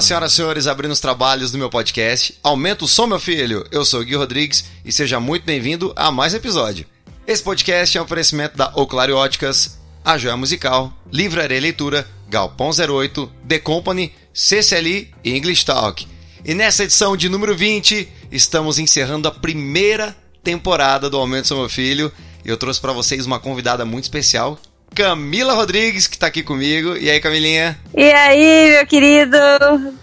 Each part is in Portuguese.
Olá, senhoras e senhores, abrindo os trabalhos do meu podcast. Aumenta o som, meu filho. Eu sou o Gui Rodrigues e seja muito bem-vindo a mais um episódio. Esse podcast é um oferecimento da Oclaro Óticas, A Joia Musical, Livraria Leitura, Galpão 08, The Company, CCLI e English Talk. E nessa edição de número 20, estamos encerrando a primeira temporada do Aumento Sou Meu Filho. E eu trouxe para vocês uma convidada muito especial, Camila Rodrigues, que tá aqui comigo. E aí, Camilinha? E aí, meu querido?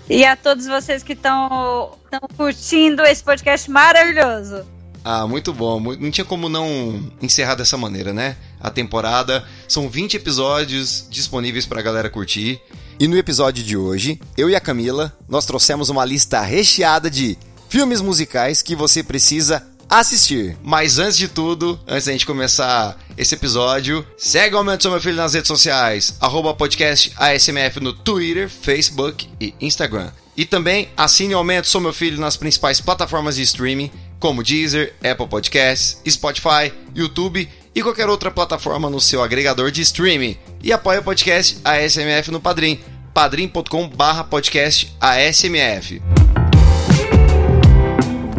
E a todos vocês que estão curtindo esse podcast maravilhoso. Ah, muito bom. Não tinha como não encerrar dessa maneira, né? A temporada. São 20 episódios disponíveis pra galera curtir. E no episódio de hoje, eu e a Camila, nós trouxemos uma lista recheada de filmes musicais que você precisa assistir. Mas antes de tudo, antes da gente começar esse episódio, segue o Aumento Sou Meu Filho nas redes sociais, arroba podcast ASMF no Twitter, Facebook e Instagram. E também assine o Aumento Sou Meu Filho nas principais plataformas de streaming, como Deezer, Apple Podcasts, Spotify, YouTube e qualquer outra plataforma no seu agregador de streaming. E apoie o podcast ASMF no Padrim, padrim.com barra podcast ASMF.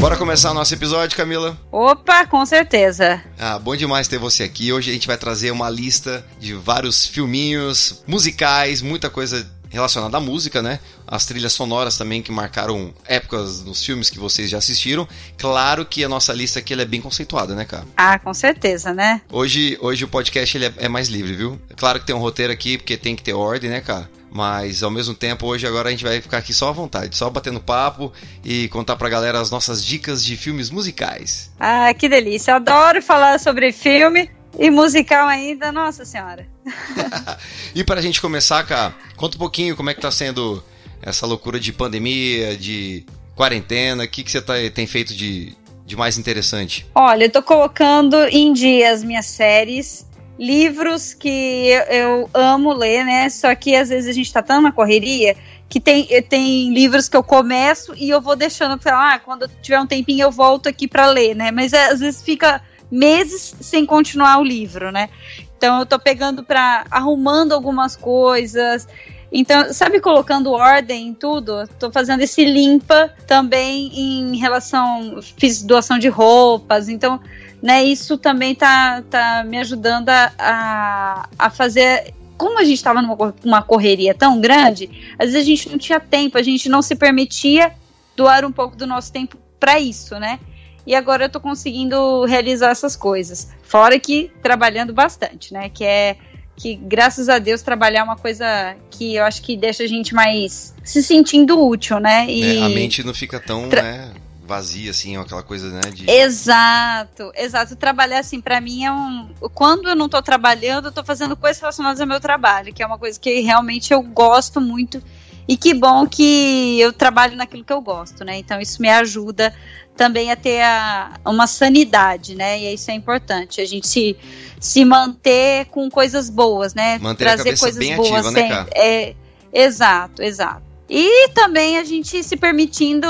Bora começar o nosso episódio, Camila? Opa, com certeza. Ah, bom demais ter você aqui. Hoje a gente vai trazer uma lista de vários filminhos, musicais, muita coisa relacionada à música, né? As trilhas sonoras também que marcaram épocas nos filmes que vocês já assistiram. Claro que a nossa lista aqui é bem conceituada, né, cara? Ah, com certeza, né? Hoje, hoje o podcast ele é, é mais livre, viu? Claro que tem um roteiro aqui, porque tem que ter ordem, né, cara? Mas ao mesmo tempo, hoje agora a gente vai ficar aqui só à vontade, só batendo papo e contar pra galera as nossas dicas de filmes musicais. Ah, que delícia. Eu adoro falar sobre filme e musical ainda, nossa senhora. e pra gente começar, cara, conta um pouquinho como é que tá sendo essa loucura de pandemia, de quarentena, o que, que você tá, tem feito de, de mais interessante? Olha, eu tô colocando em dia as minhas séries livros que eu, eu, amo ler, né? Só que às vezes a gente tá tão na correria que tem, tem livros que eu começo e eu vou deixando pra ah, quando tiver um tempinho eu volto aqui para ler, né? Mas é, às vezes fica meses sem continuar o livro, né? Então eu tô pegando para arrumando algumas coisas. Então, sabe, colocando ordem em tudo, tô fazendo esse limpa também em relação. Fiz doação de roupas, então né, isso também tá, tá me ajudando a, a fazer. Como a gente estava numa correria tão grande, às vezes a gente não tinha tempo, a gente não se permitia doar um pouco do nosso tempo para isso, né? E agora eu tô conseguindo realizar essas coisas. Fora que trabalhando bastante, né? Que é que graças a Deus trabalhar é uma coisa que eu acho que deixa a gente mais se sentindo útil, né? E é, a mente não fica tão, né? Vazia, assim, aquela coisa, né? De... Exato, exato. Trabalhar, assim, para mim é um. Quando eu não tô trabalhando, eu tô fazendo coisas relacionadas ao meu trabalho, que é uma coisa que realmente eu gosto muito. E que bom que eu trabalho naquilo que eu gosto, né? Então isso me ajuda também a ter a, uma sanidade, né? E isso é importante. A gente se, se manter com coisas boas, né? Manter Trazer coisas boas ativa, né? É, exato, exato. E também a gente se permitindo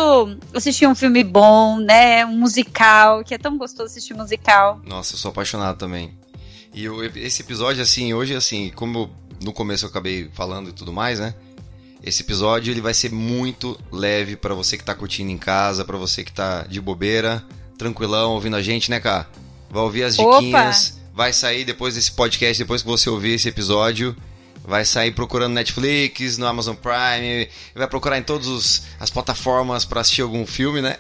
assistir um filme bom, né? Um musical, que é tão gostoso assistir musical. Nossa, eu sou apaixonado também. E eu, esse episódio, assim, hoje, assim, como no começo eu acabei falando e tudo mais, né? Esse episódio ele vai ser muito leve para você que tá curtindo em casa, para você que tá de bobeira, tranquilão, ouvindo a gente, né, cara? Vai ouvir as diquinhas, Opa. vai sair depois desse podcast, depois que você ouvir esse episódio vai sair procurando Netflix, no Amazon Prime, vai procurar em todas as plataformas para assistir algum filme, né?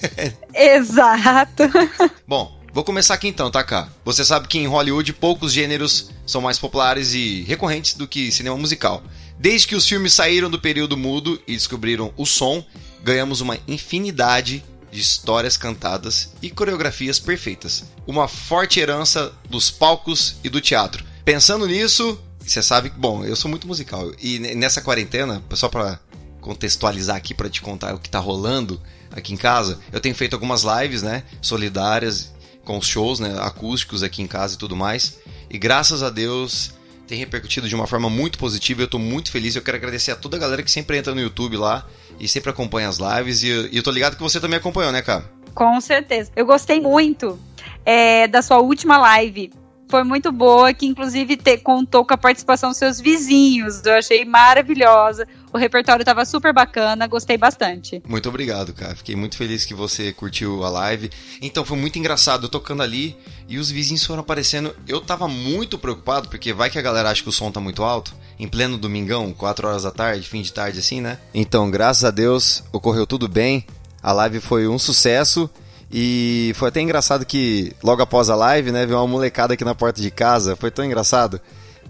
Exato. Bom, vou começar aqui então, tá, cá? Você sabe que em Hollywood poucos gêneros são mais populares e recorrentes do que cinema musical. Desde que os filmes saíram do período mudo e descobriram o som, ganhamos uma infinidade de histórias cantadas e coreografias perfeitas. Uma forte herança dos palcos e do teatro. Pensando nisso, você sabe que, bom, eu sou muito musical. E nessa quarentena, só pra contextualizar aqui, para te contar o que tá rolando aqui em casa, eu tenho feito algumas lives, né? Solidárias, com shows, né? Acústicos aqui em casa e tudo mais. E graças a Deus tem repercutido de uma forma muito positiva. Eu tô muito feliz. Eu quero agradecer a toda a galera que sempre entra no YouTube lá e sempre acompanha as lives. E eu, e eu tô ligado que você também acompanhou, né, cara? Com certeza. Eu gostei muito é, da sua última live foi muito boa, que inclusive te, contou com a participação dos seus vizinhos. Eu achei maravilhosa. O repertório estava super bacana, gostei bastante. Muito obrigado, cara. Fiquei muito feliz que você curtiu a live. Então foi muito engraçado, eu tocando ali e os vizinhos foram aparecendo. Eu tava muito preocupado, porque vai que a galera acha que o som tá muito alto. Em pleno domingão, 4 horas da tarde, fim de tarde assim, né? Então, graças a Deus, ocorreu tudo bem. A live foi um sucesso. E foi até engraçado que logo após a live, né, veio uma molecada aqui na porta de casa. Foi tão engraçado.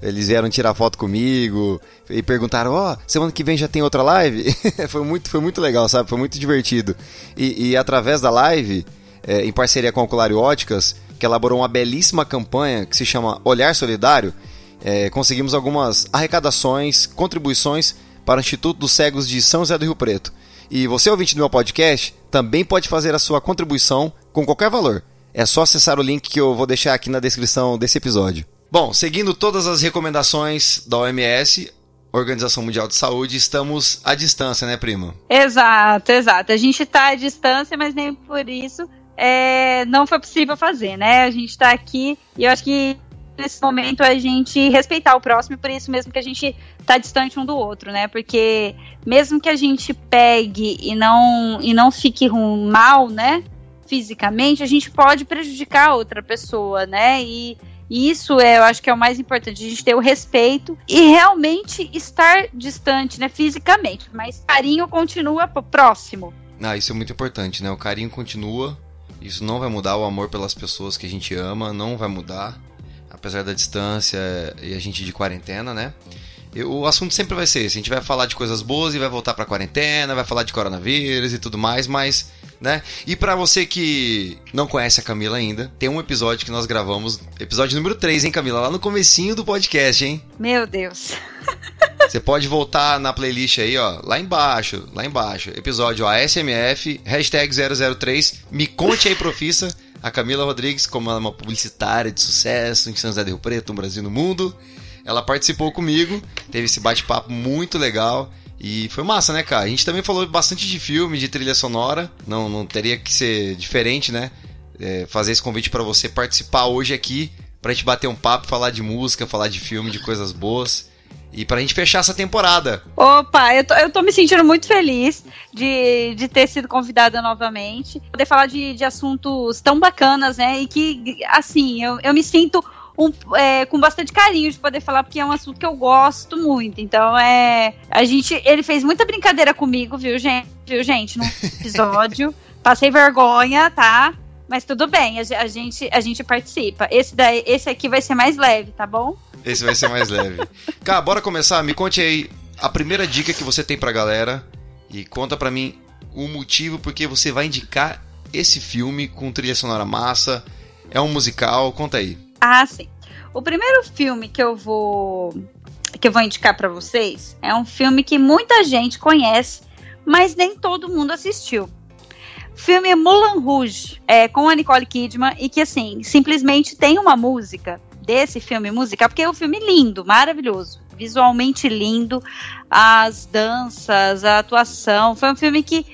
Eles vieram tirar foto comigo e perguntaram: Ó, oh, semana que vem já tem outra live? foi, muito, foi muito legal, sabe? Foi muito divertido. E, e através da live, é, em parceria com a Oculário Óticas, que elaborou uma belíssima campanha que se chama Olhar Solidário, é, conseguimos algumas arrecadações, contribuições para o Instituto dos Cegos de São José do Rio Preto. E você, ouvinte do meu podcast, também pode fazer a sua contribuição com qualquer valor. É só acessar o link que eu vou deixar aqui na descrição desse episódio. Bom, seguindo todas as recomendações da OMS, Organização Mundial de Saúde, estamos à distância, né, prima? Exato, exato. A gente está à distância, mas nem por isso é, não foi possível fazer, né? A gente está aqui e eu acho que nesse momento a gente respeitar o próximo, por isso mesmo que a gente tá distante um do outro, né? Porque mesmo que a gente pegue e não e não fique mal, né? Fisicamente, a gente pode prejudicar outra pessoa, né? E, e isso é, eu acho que é o mais importante, a gente ter o respeito e realmente estar distante, né, fisicamente, mas carinho continua próximo. Ah, isso é muito importante, né? O carinho continua. Isso não vai mudar o amor pelas pessoas que a gente ama, não vai mudar apesar da distância e a gente de quarentena, né? o assunto sempre vai ser esse. A gente vai falar de coisas boas e vai voltar pra quarentena, vai falar de coronavírus e tudo mais, mas, né? E para você que não conhece a Camila ainda, tem um episódio que nós gravamos, episódio número 3, hein, Camila? Lá no comecinho do podcast, hein? Meu Deus. Você pode voltar na playlist aí, ó, lá embaixo, lá embaixo. Episódio ASMF, hashtag 003, me conte aí, profissa a Camila Rodrigues, como ela é uma publicitária de sucesso em São José do Rio Preto, no Brasil no mundo, ela participou comigo, teve esse bate-papo muito legal. E foi massa, né, cara? A gente também falou bastante de filme, de trilha sonora. Não, não teria que ser diferente, né? É, fazer esse convite para você participar hoje aqui, pra gente bater um papo, falar de música, falar de filme, de coisas boas. E pra gente fechar essa temporada. Opa, eu tô, eu tô me sentindo muito feliz de, de ter sido convidada novamente. Poder falar de, de assuntos tão bacanas, né? E que, assim, eu, eu me sinto um, é, com bastante carinho de poder falar, porque é um assunto que eu gosto muito. Então, é. A gente. Ele fez muita brincadeira comigo, viu, gente? Viu, gente, no episódio. Passei vergonha, tá? Mas tudo bem, a, gente, a gente participa. Esse, daí, esse aqui vai ser mais leve, tá bom? Esse vai ser mais leve. Cara, bora começar? Me conte aí a primeira dica que você tem pra galera e conta pra mim o motivo porque você vai indicar esse filme com trilha sonora massa. É um musical, conta aí. Ah, sim. O primeiro filme que eu vou que eu vou indicar para vocês é um filme que muita gente conhece, mas nem todo mundo assistiu. Filme Moulin Rouge, é, com a Nicole Kidman, e que, assim, simplesmente tem uma música desse filme musical, porque é um filme lindo, maravilhoso, visualmente lindo, as danças, a atuação, foi um filme que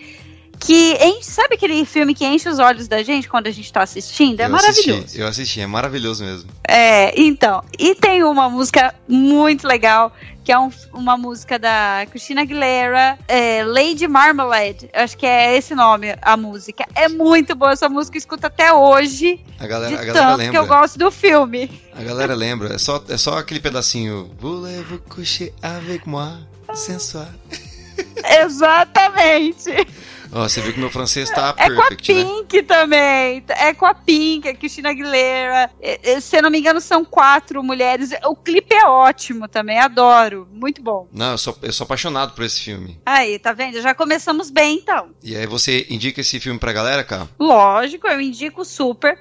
que enche, sabe aquele filme que enche os olhos da gente quando a gente tá assistindo? É eu maravilhoso. Assisti, eu assisti, é maravilhoso mesmo. É, então, e tem uma música muito legal que é um, uma música da Christina Aguilera, é, Lady Marmalade, acho que é esse nome, a música. É muito boa essa música, escuta até hoje. A galera, a galera lembra. que eu gosto do filme. A galera lembra, é só, é só aquele pedacinho. Voulez-vous coucher avec moi, sensual. Exatamente. Oh, você viu que meu francês tá é perfect, com a né? Pink né? também. É com a Pink, a Cristina Aguilera. É, é, se eu não me engano, são quatro mulheres. O clipe é ótimo também, adoro. Muito bom. Não, eu sou, eu sou apaixonado por esse filme. Aí, tá vendo? Já começamos bem, então. E aí você indica esse filme pra galera, cara? Lógico, eu indico super.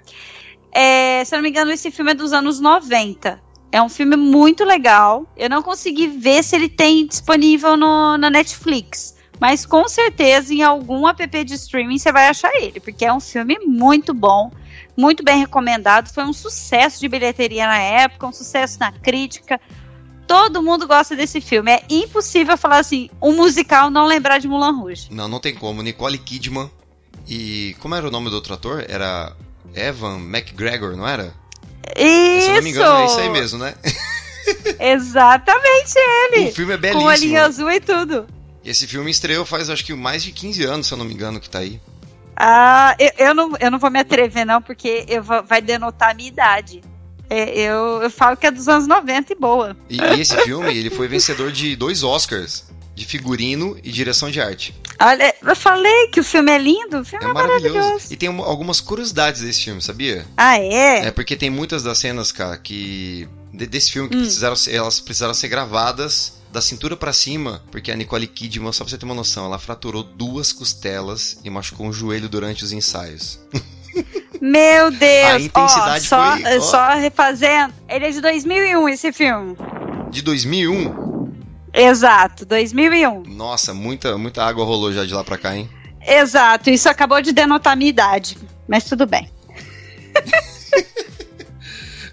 É, se eu não me engano, esse filme é dos anos 90. É um filme muito legal. Eu não consegui ver se ele tem disponível no, na Netflix. Mas com certeza em algum app de streaming você vai achar ele, porque é um filme muito bom, muito bem recomendado. Foi um sucesso de bilheteria na época, um sucesso na crítica. Todo mundo gosta desse filme. É impossível falar assim, um musical não lembrar de Mulan Rouge. Não, não tem como. Nicole Kidman e como era o nome do outro ator? Era Evan McGregor, não era? Isso! Se eu não me engano, é isso aí mesmo, né? Exatamente ele! O filme é Com belíssimo. a linha azul e tudo. Esse filme estreou faz acho que mais de 15 anos, se eu não me engano, que tá aí. Ah, eu, eu, não, eu não vou me atrever, não, porque eu vou- vai denotar a minha idade. É, eu, eu falo que é dos anos 90 e boa. E, e esse filme, ele foi vencedor de dois Oscars, de figurino e direção de arte. Olha, eu falei que o filme é lindo, o filme É é, maravilhoso. maravilhoso. E tem um- algumas curiosidades desse filme, sabia? Ah, é? É porque tem muitas das cenas, cara, que de- desse filme Hum. que precisaram ser- elas precisaram ser gravadas da cintura pra cima, porque a Nicole Kidman, só pra você ter uma noção, ela fraturou duas costelas e machucou um joelho durante os ensaios. Meu Deus! A intensidade ó, só, foi- só refazendo. Ele é de 2001, esse filme. De 2001, Exato, 2001. nossa, muita muita água rolou já de lá pra cá, hein? Exato, isso acabou de denotar a minha idade. Mas tudo bem.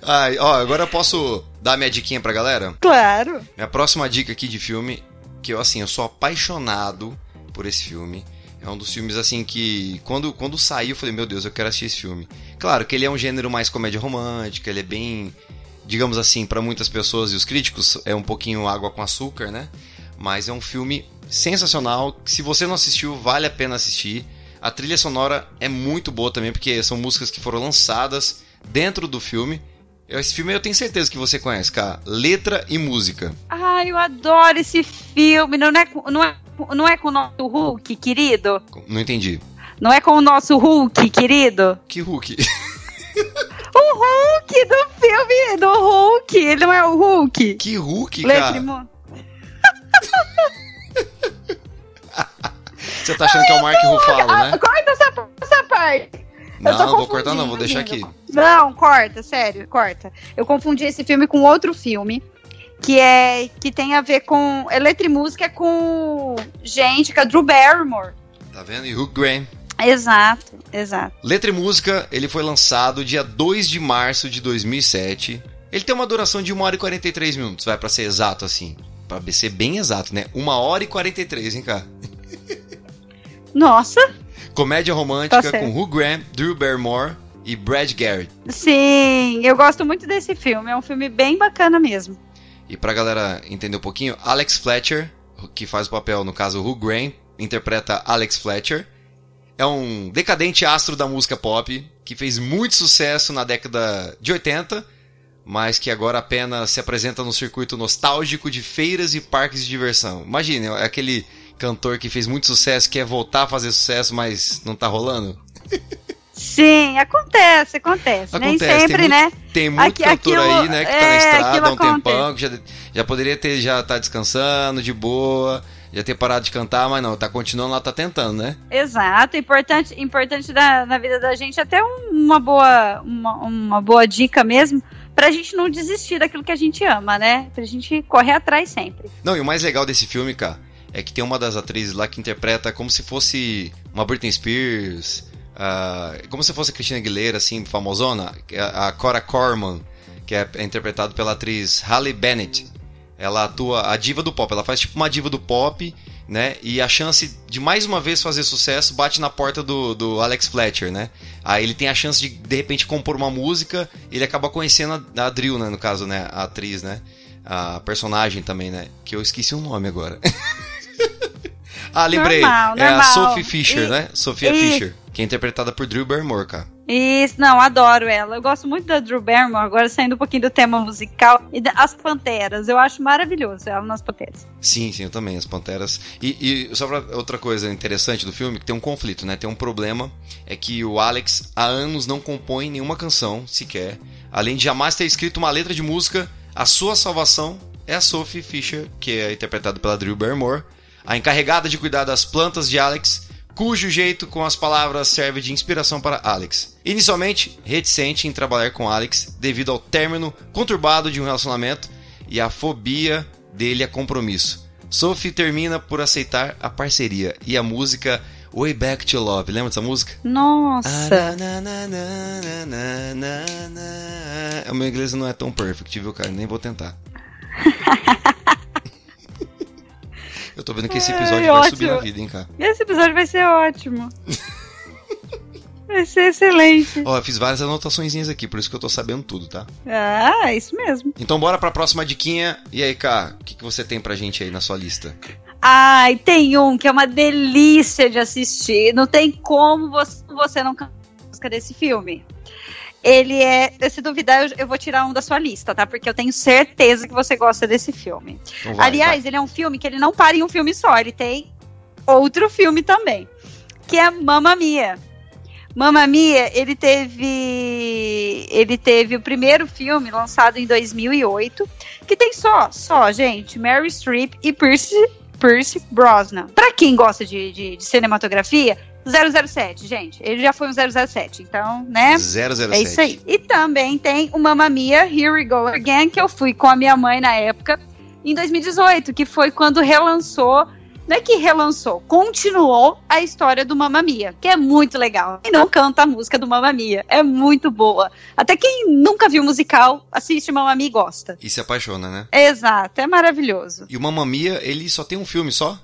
Ai, ó, agora eu posso dar minha diquinha pra galera? Claro. Minha próxima dica aqui de filme, que eu assim, eu sou apaixonado por esse filme. É um dos filmes assim que quando, quando saiu eu falei, meu Deus, eu quero assistir esse filme. Claro que ele é um gênero mais comédia romântica, ele é bem, digamos assim, para muitas pessoas e os críticos é um pouquinho água com açúcar, né? Mas é um filme sensacional. Se você não assistiu, vale a pena assistir. A trilha sonora é muito boa também, porque são músicas que foram lançadas dentro do filme. Esse filme eu tenho certeza que você conhece, cara. Letra e música. Ai, eu adoro esse filme. Não é, com- não é, não é com o nosso Hulk, querido? Não entendi. Não é com o nosso Hulk, querido? Que Hulk? O Hulk do filme do Hulk. Ele não é o Hulk. Que Hulk, Letra cara? Você tá achando que é o Mark Ruffalo, né? Corta essa, essa parte. Não, não vou cortar não, vou deixar aqui. Não, corta, sério, corta. Eu confundi esse filme com outro filme que é que tem a ver com Eletrimúsica é com gente, com a Drew Barrymore. Tá vendo? E Hugh Graham. Exato, exato. Letra e música, ele foi lançado dia 2 de março de 2007. Ele tem uma duração de 1 hora e 43 minutos, vai pra ser exato assim. Pra ser bem exato, né? 1 hora e 43, hein, cara? Nossa, Comédia romântica Tá certo. com Hugh Graham, Drew Barrymore e Brad Garrett. sim, eu gosto muito desse filme. É um filme bem bacana mesmo. E pra galera entender um pouquinho, Alex Fletcher, que faz o papel, no caso, Hugh Graham, interpreta Alex Fletcher. É um decadente astro da música pop, que fez muito sucesso na década de 80, mas que agora apenas se apresenta no circuito nostálgico de feiras e parques de diversão. Imagine, é aquele cantor que fez muito sucesso, quer voltar a fazer sucesso, mas não tá rolando. Sim, acontece, acontece. Nem Acontece, sempre, tem né? Tem muito Aqui- cantor aquilo- aí, né, que tá é, na estrada aquilo há um tempão, que já, já poderia ter, já tá descansando de boa, já ter parado de cantar, mas não, tá continuando lá, tá tentando, né? Exato, importante, importante da, na vida da gente até um- uma boa, uma, uma boa dica mesmo, pra gente não desistir daquilo que a gente ama, né? Pra gente correr atrás sempre. Não, e o mais legal desse filme, cara, é que tem uma das atrizes lá que interpreta como se fosse uma Britney Spears, ah, como se fosse a Christina Aguilera, assim, famosona, é a Cora Corman, que é, é interpretado pela atriz Halle Bennett. Ela atua a diva do pop, ela faz tipo uma diva do pop, né? E a chance de mais uma vez fazer sucesso bate na porta do, do Alex Fletcher, né? Aí ele tem a chance de de repente compor uma música, ele acaba conhecendo a, a Drill, né? No caso, né? A atriz, né? A personagem também, né? Que eu esqueci o nome agora. ah, lembrei. Normal, é a normal. Sophie Fisher, E- né? Sofia e- Fisher, que é interpretada por Drew Barrymore, cara. Isso, não, adoro ela. Eu gosto muito da Drew Barrymore, agora saindo um pouquinho do tema musical. E da- as Panteras, eu acho maravilhoso ela nas Panteras. Sim, sim, eu também, as Panteras. E, e só pra outra coisa interessante do filme, que tem um conflito, né? Tem um problema, é que o Alex há anos não compõe nenhuma canção, sequer. Além de jamais ter escrito uma letra de música, a sua salvação é a Sophie Fisher, que é interpretada pela Drew Barrymore, a encarregada de cuidar das plantas de Alex, cujo jeito com as palavras serve de inspiração para Alex. Inicialmente, reticente em trabalhar com Alex devido ao término conturbado de um relacionamento e a fobia dele a compromisso. Sophie termina por aceitar a parceria e a música Way Back to Love. Lembra dessa música? Nossa! O meu inglês não é tão perfect, viu, cara? Nem vou tentar. Eu tô vendo que esse episódio Ai, vai subir na ótimo. vida, hein, cara? Esse episódio vai ser ótimo. Vai ser excelente. Ó, eu fiz várias anotações aqui, por isso que eu tô sabendo tudo, tá? Ah, é isso mesmo. Então bora pra próxima diquinha. E aí, Cá, o que, que você tem pra gente aí na sua lista? Ai, tem um que é uma delícia de assistir. Não tem como você, você não cantar música desse filme. Ele é. Se duvidar, eu, eu, vou tirar um da sua lista, tá? Porque eu tenho certeza que você gosta desse filme. Então vai, Aliás, vai. ele é um filme que ele não para em um filme só, ele tem outro filme também. Que é Mamma Mia. Mamma Mia, ele teve ele teve o primeiro filme lançado em 2008, que tem só, só, gente, Mary Streep e Pierce, Pierce Brosnan. Pra quem gosta de, de, de cinematografia, 007, gente. Ele já foi um 007, então, né? 007. É isso aí. E também tem o Mamma Mia, Here We Go Again, que eu fui com a minha mãe na época, em 2018, que foi quando relançou não é que relançou, continuou a história do Mamma Mia, que é muito legal. E não canta a música do Mamma Mia, é muito boa. Até quem nunca viu musical, assiste Mamma Mia e gosta. E se apaixona, né? Exato, é maravilhoso. E o Mamma Mia, ele só tem um filme só?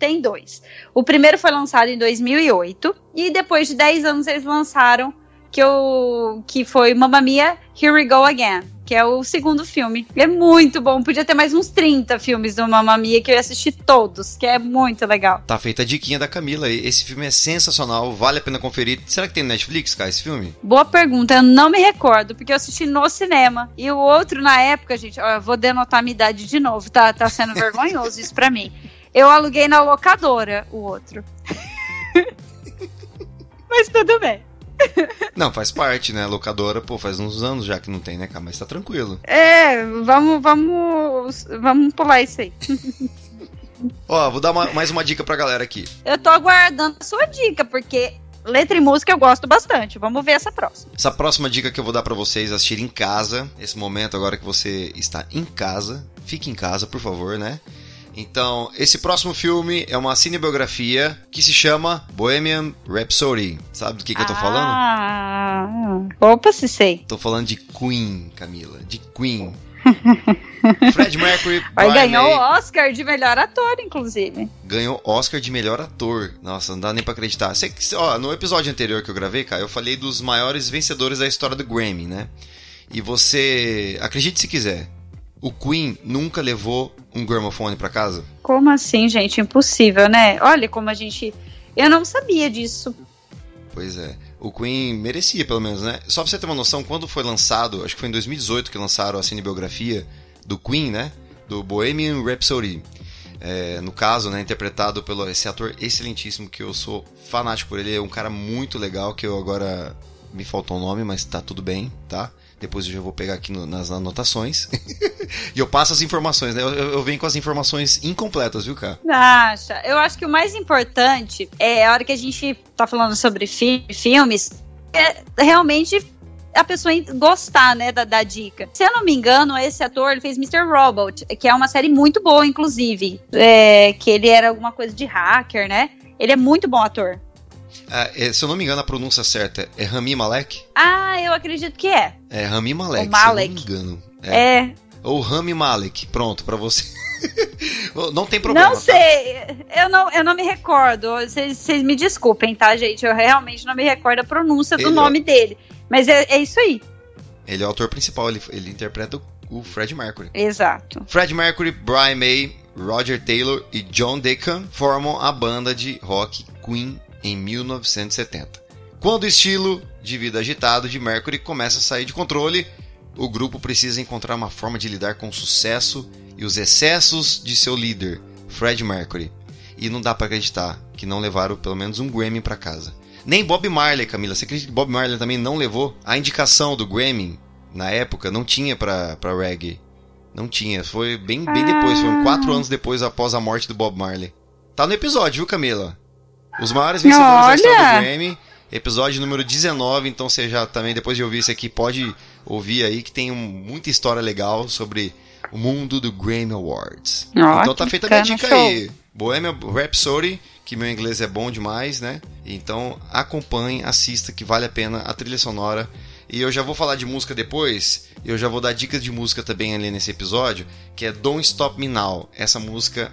Tem dois. O primeiro foi lançado em 2008 e depois de 10 anos eles lançaram que, eu, que foi Mamma Mia, Here We Go Again que é o segundo filme. É muito bom. Podia ter mais uns 30 filmes do Mamma Mia que eu ia assistir todos, que é muito legal. Tá feita a diquinha da Camila. Esse filme é sensacional, vale a pena conferir. Será que tem Netflix, cara, esse filme? Boa pergunta, eu não me recordo, porque eu assisti no cinema. E o outro, na época, gente, ó, eu vou denotar a minha idade de novo, tá, tá sendo vergonhoso isso pra mim. Eu aluguei na locadora o outro. Mas tudo bem. Não, faz parte, né? Locadora, pô, faz uns anos já que não tem, né, cara? Mas tá tranquilo. É, vamos, vamos, vamos pular isso aí. Ó, vou dar uma, mais uma dica pra galera aqui. Eu tô aguardando a sua dica, porque letra e música eu gosto bastante. Vamos ver essa próxima. Essa próxima dica que eu vou dar para vocês assistir em casa, esse momento agora que você está em casa, fique em casa, por favor, né? Então, esse próximo filme é uma cinebiografia que se chama Bohemian Rhapsody. Sabe do que, que ah, eu tô falando? Ah, opa, se sei. Tô falando de Queen, Camila. De Queen. Fred Mercury. Mas ganhou o Oscar de melhor ator, inclusive. Ganhou Oscar de melhor ator. Nossa, não dá nem pra acreditar. Sei que, ó, no episódio anterior que eu gravei, cara, eu falei dos maiores vencedores da história do Grammy, né? E você, acredite se quiser, o Queen nunca levou um gramofone para casa? Como assim, gente? Impossível, né? Olha como a gente. Eu não sabia disso. Pois é. O Queen merecia, pelo menos, né? Só pra você ter uma noção, quando foi lançado, acho que foi em 2018 que lançaram a cinebiografia do Queen, né? Do Bohemian Rhapsody. É, no caso, né, interpretado pelo esse ator excelentíssimo que eu sou fanático por ele, é um cara muito legal que eu agora me faltou o um nome, mas tá tudo bem, tá? Depois eu já vou pegar aqui no, nas anotações. e eu passo as informações, né? Eu, eu, venho com as informações incompletas, viu, cara? Acha. Eu acho que o mais importante é a hora que a gente tá falando sobre fi filmes, é realmente a pessoa gostar, né, da, da, dica. Se eu não me engano, esse ator ele fez Mr. Robot, que é uma série muito boa, inclusive. É, que ele era alguma coisa de hacker, né? Ele é muito bom ator. Ah, é, se eu não me engano, a pronúncia certa é Rami Malek? Ah, eu acredito que é. É Rami Malek, o Malek. se eu não me engano. É. é. Ou Rami Malek, pronto, para você. não tem problema. Não tá? sei, tá? eu, não, eu não me recordo. Vocês me desculpem, tá, gente? Eu realmente não me recordo a pronúncia do ele é nome é... dele. Mas é, é, isso aí. Ele é o autor principal, ele, ele interpreta o, o Fred Mercury. Exato. Fred Mercury, Brian May, Roger Taylor e John Deacon formam a banda de rock Queen em 1970. Quando o estilo de vida agitado de Mercury começa a sair de controle, o grupo precisa encontrar uma forma de lidar com o sucesso e os excessos de seu líder, Fred Mercury. E não dá para acreditar que não levaram pelo menos um Grammy para casa. Nem Bob Marley, Camila. Você acredita que Bob Marley também não levou? A indicação do Grammy, na época, não tinha pra, pra reggae. Não tinha. Foi bem, bem depois. Foi quatro anos depois após a morte do Bob Marley. Tá no episódio, viu, Camila? Os maiores vencedores Olha. da história do Grammy. Episódio número 19, então você já também, depois de ouvir isso aqui, pode ouvir aí que tem um, muita história legal sobre o mundo do Grammy Awards. Oh, então tá feita a minha dica show. aí. Bohemian Rhapsody, que meu inglês é bom demais, né? Então acompanhe, assista, que vale a pena a trilha sonora. E eu já vou falar de música depois, eu já vou dar dicas de música também ali nesse episódio, que é Don't Stop Me Now. Essa música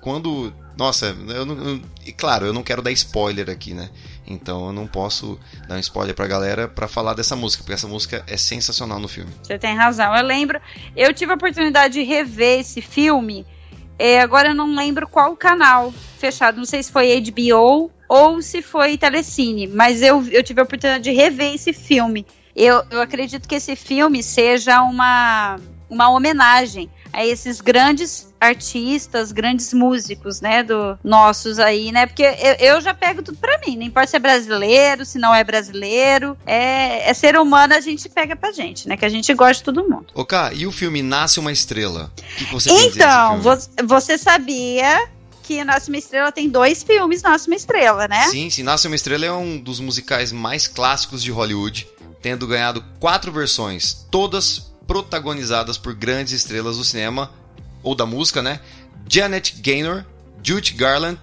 quando. Nossa, eu não. E claro, eu não quero dar spoiler aqui, né? Então eu não posso dar um spoiler pra galera pra falar dessa música, porque essa música é sensacional no filme. Você tem razão. Eu lembro, eu tive a oportunidade de rever esse filme. É, agora eu não lembro qual canal fechado. Não sei se foi HBO ou se foi Telecine, mas eu, eu tive a oportunidade de rever esse filme. Eu, eu acredito que esse filme seja uma, uma homenagem a esses grandes artistas, grandes músicos, né, do nossos aí, né? Porque eu, eu já pego tudo para mim, não importa se é brasileiro, se não é brasileiro, é, é, ser humano a gente pega pra gente, né? Que a gente gosta de todo mundo. Ok, e o filme Nasce uma Estrela? Que você Então, você sabia que Nasce uma Estrela tem dois filmes Nasce uma Estrela, né? Sim, sim. Nasce uma Estrela é um dos musicais mais clássicos de Hollywood, tendo ganhado quatro versões, todas protagonizadas por grandes estrelas do cinema ou da música, né? Janet Gaynor, Judy Garland,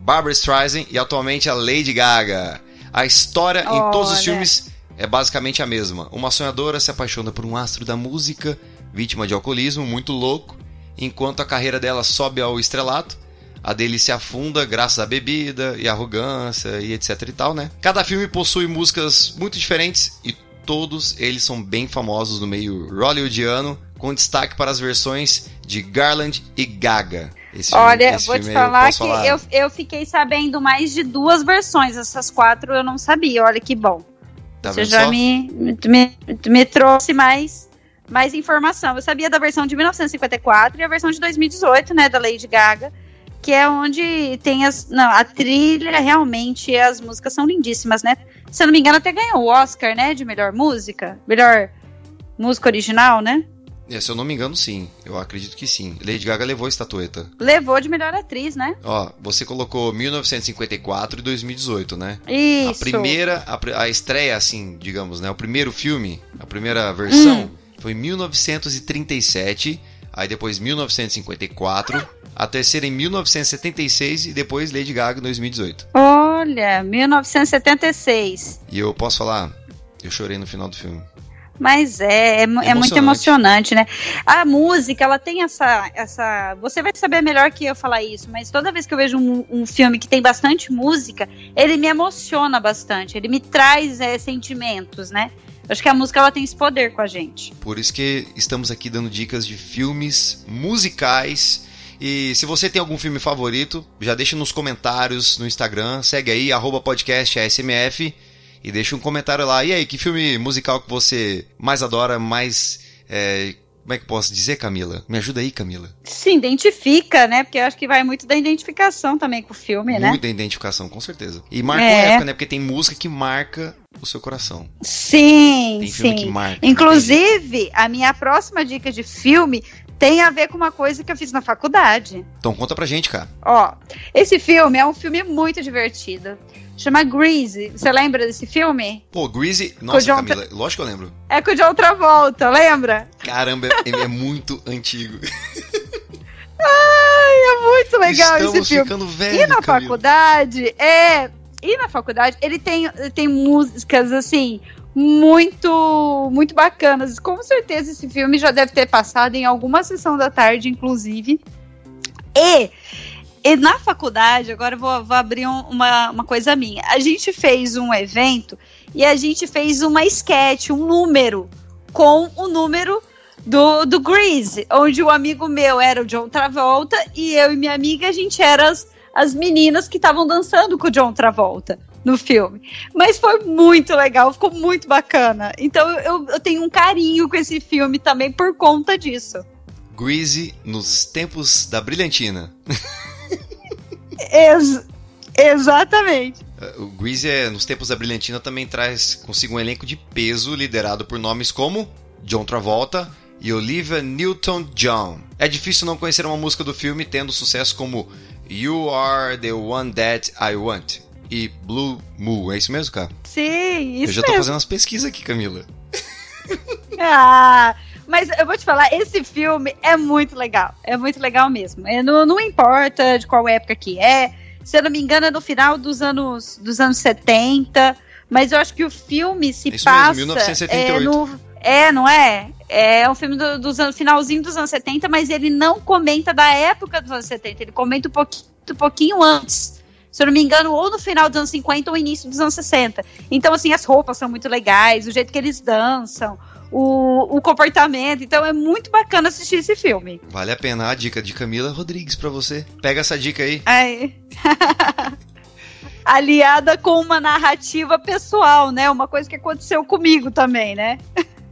Barbara Streisand e atualmente a Lady Gaga. A história Olha. em todos os filmes é basicamente a mesma. Uma sonhadora se apaixona por um astro da música, vítima de alcoolismo, muito louco, enquanto a carreira dela sobe ao estrelato. A dele se afunda graças à bebida e arrogância e etc e tal, né? Cada filme possui músicas muito diferentes e todos eles são bem famosos no meio hollywoodiano, com destaque para as versões de Garland e Gaga. Esse Olha, filme, vou te falar eu que falar. Eu, eu fiquei sabendo mais de duas versões, essas quatro eu não sabia, olha que bom. Tá Você já me, me, me trouxe mais, mais informação. Eu sabia da versão de 1954 e a versão de 2018, né, da Lady Gaga que é onde tem as. Não, a trilha realmente, as músicas são lindíssimas, né? Se eu não me engano, até ganhou o Oscar, né? De melhor música. Melhor música original, né? É, se eu não me engano, sim. Eu acredito que sim. Lady Gaga levou a estatueta. Levou de melhor atriz, né? Ó, você colocou 1954 e 2018, né? Isso. A primeira, a, a estreia, assim, digamos, né? O primeiro filme, a primeira versão, hum. foi 1937, aí depois 1954 a terceira em 1976 e depois Lady Gaga em 2018. Olha, 1976. E eu posso falar, eu chorei no final do filme. Mas é, é, é, muito emocionante, né? A música, ela tem essa, essa. Você vai saber melhor que eu falar isso, mas toda vez que eu vejo um, um filme que tem bastante música, ele me emociona bastante, ele me traz é, sentimentos, né? Acho que a música ela tem esse poder com a gente. Por isso que estamos aqui dando dicas de filmes musicais e se você tem algum filme favorito, já deixa nos comentários no Instagram, segue aí, arroba podcast ASMF e deixa um comentário lá. E aí, que filme musical que você mais adora, mais. É, como é que posso dizer, Camila? Me ajuda aí, Camila. Se identifica, né? Porque eu acho que vai muito da identificação também com o filme, muito né? Muito da identificação, com certeza. E marca é. época, né? Porque tem música que marca o seu coração. Sim, tem filme sim. que marca. Inclusive, a minha próxima dica de filme tem a ver com uma coisa que eu fiz na faculdade. Então conta pra gente, cara. Ó, esse filme é um filme muito divertido. Chama Greasy. Você lembra desse filme? Pô, Greasy. Nossa, Camila, Tra... lógico que eu lembro. É com o John Travolta, lembra? Caramba, ele é muito antigo. Ai, é muito legal Estamos esse filme. ficando velho, E na Camila. faculdade, é. E na faculdade, ele tem, tem músicas assim muito muito bacanas. Com certeza esse filme já deve ter passado em alguma sessão da tarde, inclusive. E, e na faculdade, agora vou, vou abrir um, uma, uma coisa minha. A gente fez um evento e a gente fez uma sketch, um número, com o número do, do Grease, onde o amigo meu era o John Travolta e eu e minha amiga, a gente era as, as meninas que estavam dançando com o John Travolta no filme. Mas foi muito legal, ficou muito bacana. Então eu, eu tenho um carinho com esse filme também por conta disso. Greasy nos tempos da brilhantina. Ex exatamente. O Greasy, é, nos tempos da brilhantina, também traz consigo um elenco de peso liderado por nomes como John Travolta e Olivia Newton-John. É difícil não conhecer uma música do filme tendo sucesso como You Are the One That I Want e Blue Moon. É isso mesmo, cara? Sim, isso Eu já mesmo. tô fazendo umas pesquisas aqui, Camila. ah, mas eu vou te falar, esse filme é muito legal. É muito legal mesmo. É, não, não importa de qual época que é. Se eu não me engano, é no final dos anos, dos anos 70. Mas eu acho que o filme se Isso passa. Mesmo, 1978. É, no, é, não é? É um filme do, do finalzinho dos anos 70, mas ele não comenta da época dos anos 70, ele comenta um pouquinho, um pouquinho antes. Se eu não me engano, ou no final dos anos 50 ou início dos anos 60. Então, assim, as roupas são muito legais, o jeito que eles dançam, o, o comportamento. Então é muito bacana assistir esse filme. Vale a pena a dica de Camila Rodrigues para você. Pega essa dica aí. Ai. Aliada com uma narrativa pessoal, né? Uma coisa que aconteceu comigo também, né?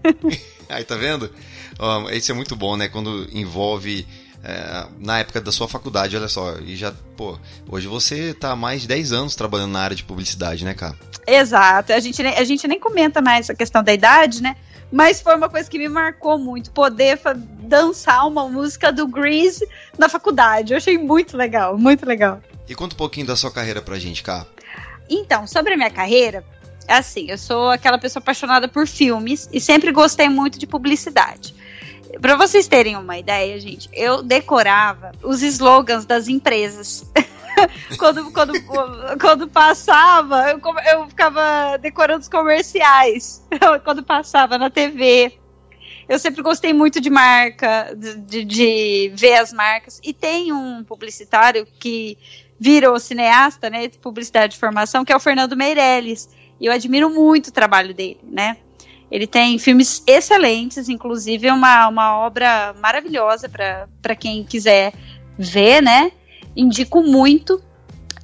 aí, tá vendo? Um, isso é muito bom, né? Quando envolve é, na época da sua faculdade, olha só. E já, pô, hoje você tá há mais de 10 anos trabalhando na área de publicidade, né, cara? Exato. A gente, a gente nem comenta mais essa questão da idade, né? Mas foi uma coisa que me marcou muito, poder dançar uma música do Grease na faculdade. Eu achei muito legal, muito legal. E conta um pouquinho da sua carreira pra gente, cá. Então, sobre a minha carreira, é assim, eu sou aquela pessoa apaixonada por filmes e sempre gostei muito de publicidade. Para vocês terem uma ideia, gente, eu decorava os slogans das empresas. quando, quando, quando passava, eu, eu ficava decorando os comerciais. quando passava na TV. Eu sempre gostei muito de marca, de, de, ver as marcas. E tem um publicitário que virou cineasta, né? De publicidade de formação, que é o Fernando Meirelles. E eu admiro muito o trabalho dele, né? Ele tem filmes excelentes, inclusive uma, uma obra maravilhosa para quem quiser ver, né? indico muito.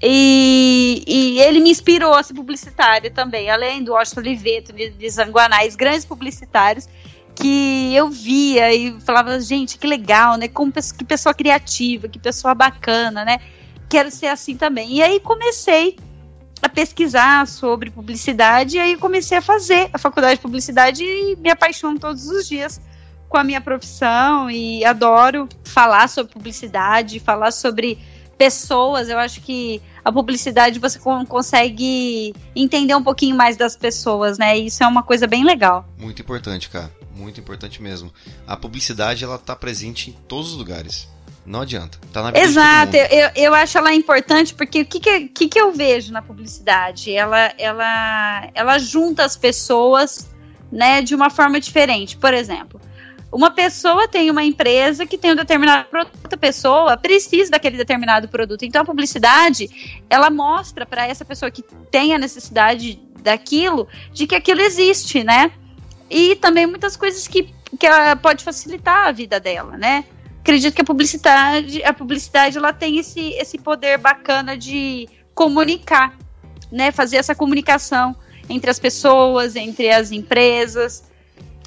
E, e, ele me inspirou a ser publicitária também, além do Washington Oliveto, de Zanguanais, grandes publicitários que eu via e falava, gente, que legal, né? Como, que pessoa criativa, que pessoa bacana, né? Quero ser assim também. E aí comecei a pesquisar sobre publicidade e aí comecei a fazer a faculdade de publicidade e me apaixono todos os dias com a minha profissão e adoro falar sobre publicidade, falar sobre pessoas. Eu acho que a publicidade você consegue entender um pouquinho mais das pessoas, né? E isso é uma coisa bem legal. Muito importante, cara. Muito importante mesmo. A publicidade ela tá presente em todos os lugares. Não adianta. Tá na vida Exato, eu, eu acho ela importante porque o que, que, que, que eu vejo na publicidade? Ela, ela, ela junta as pessoas né, de uma forma diferente. Por exemplo, uma pessoa tem uma empresa que tem um determinado produto, outra pessoa precisa daquele determinado produto. Então a publicidade, ela mostra para essa pessoa que tem a necessidade daquilo, de que aquilo existe, né? E também muitas coisas que, que pode facilitar a vida dela, né? Acredito que a publicidade, a publicidade ela tem esse, esse poder bacana de comunicar, né? Fazer essa comunicação entre as pessoas, entre as empresas.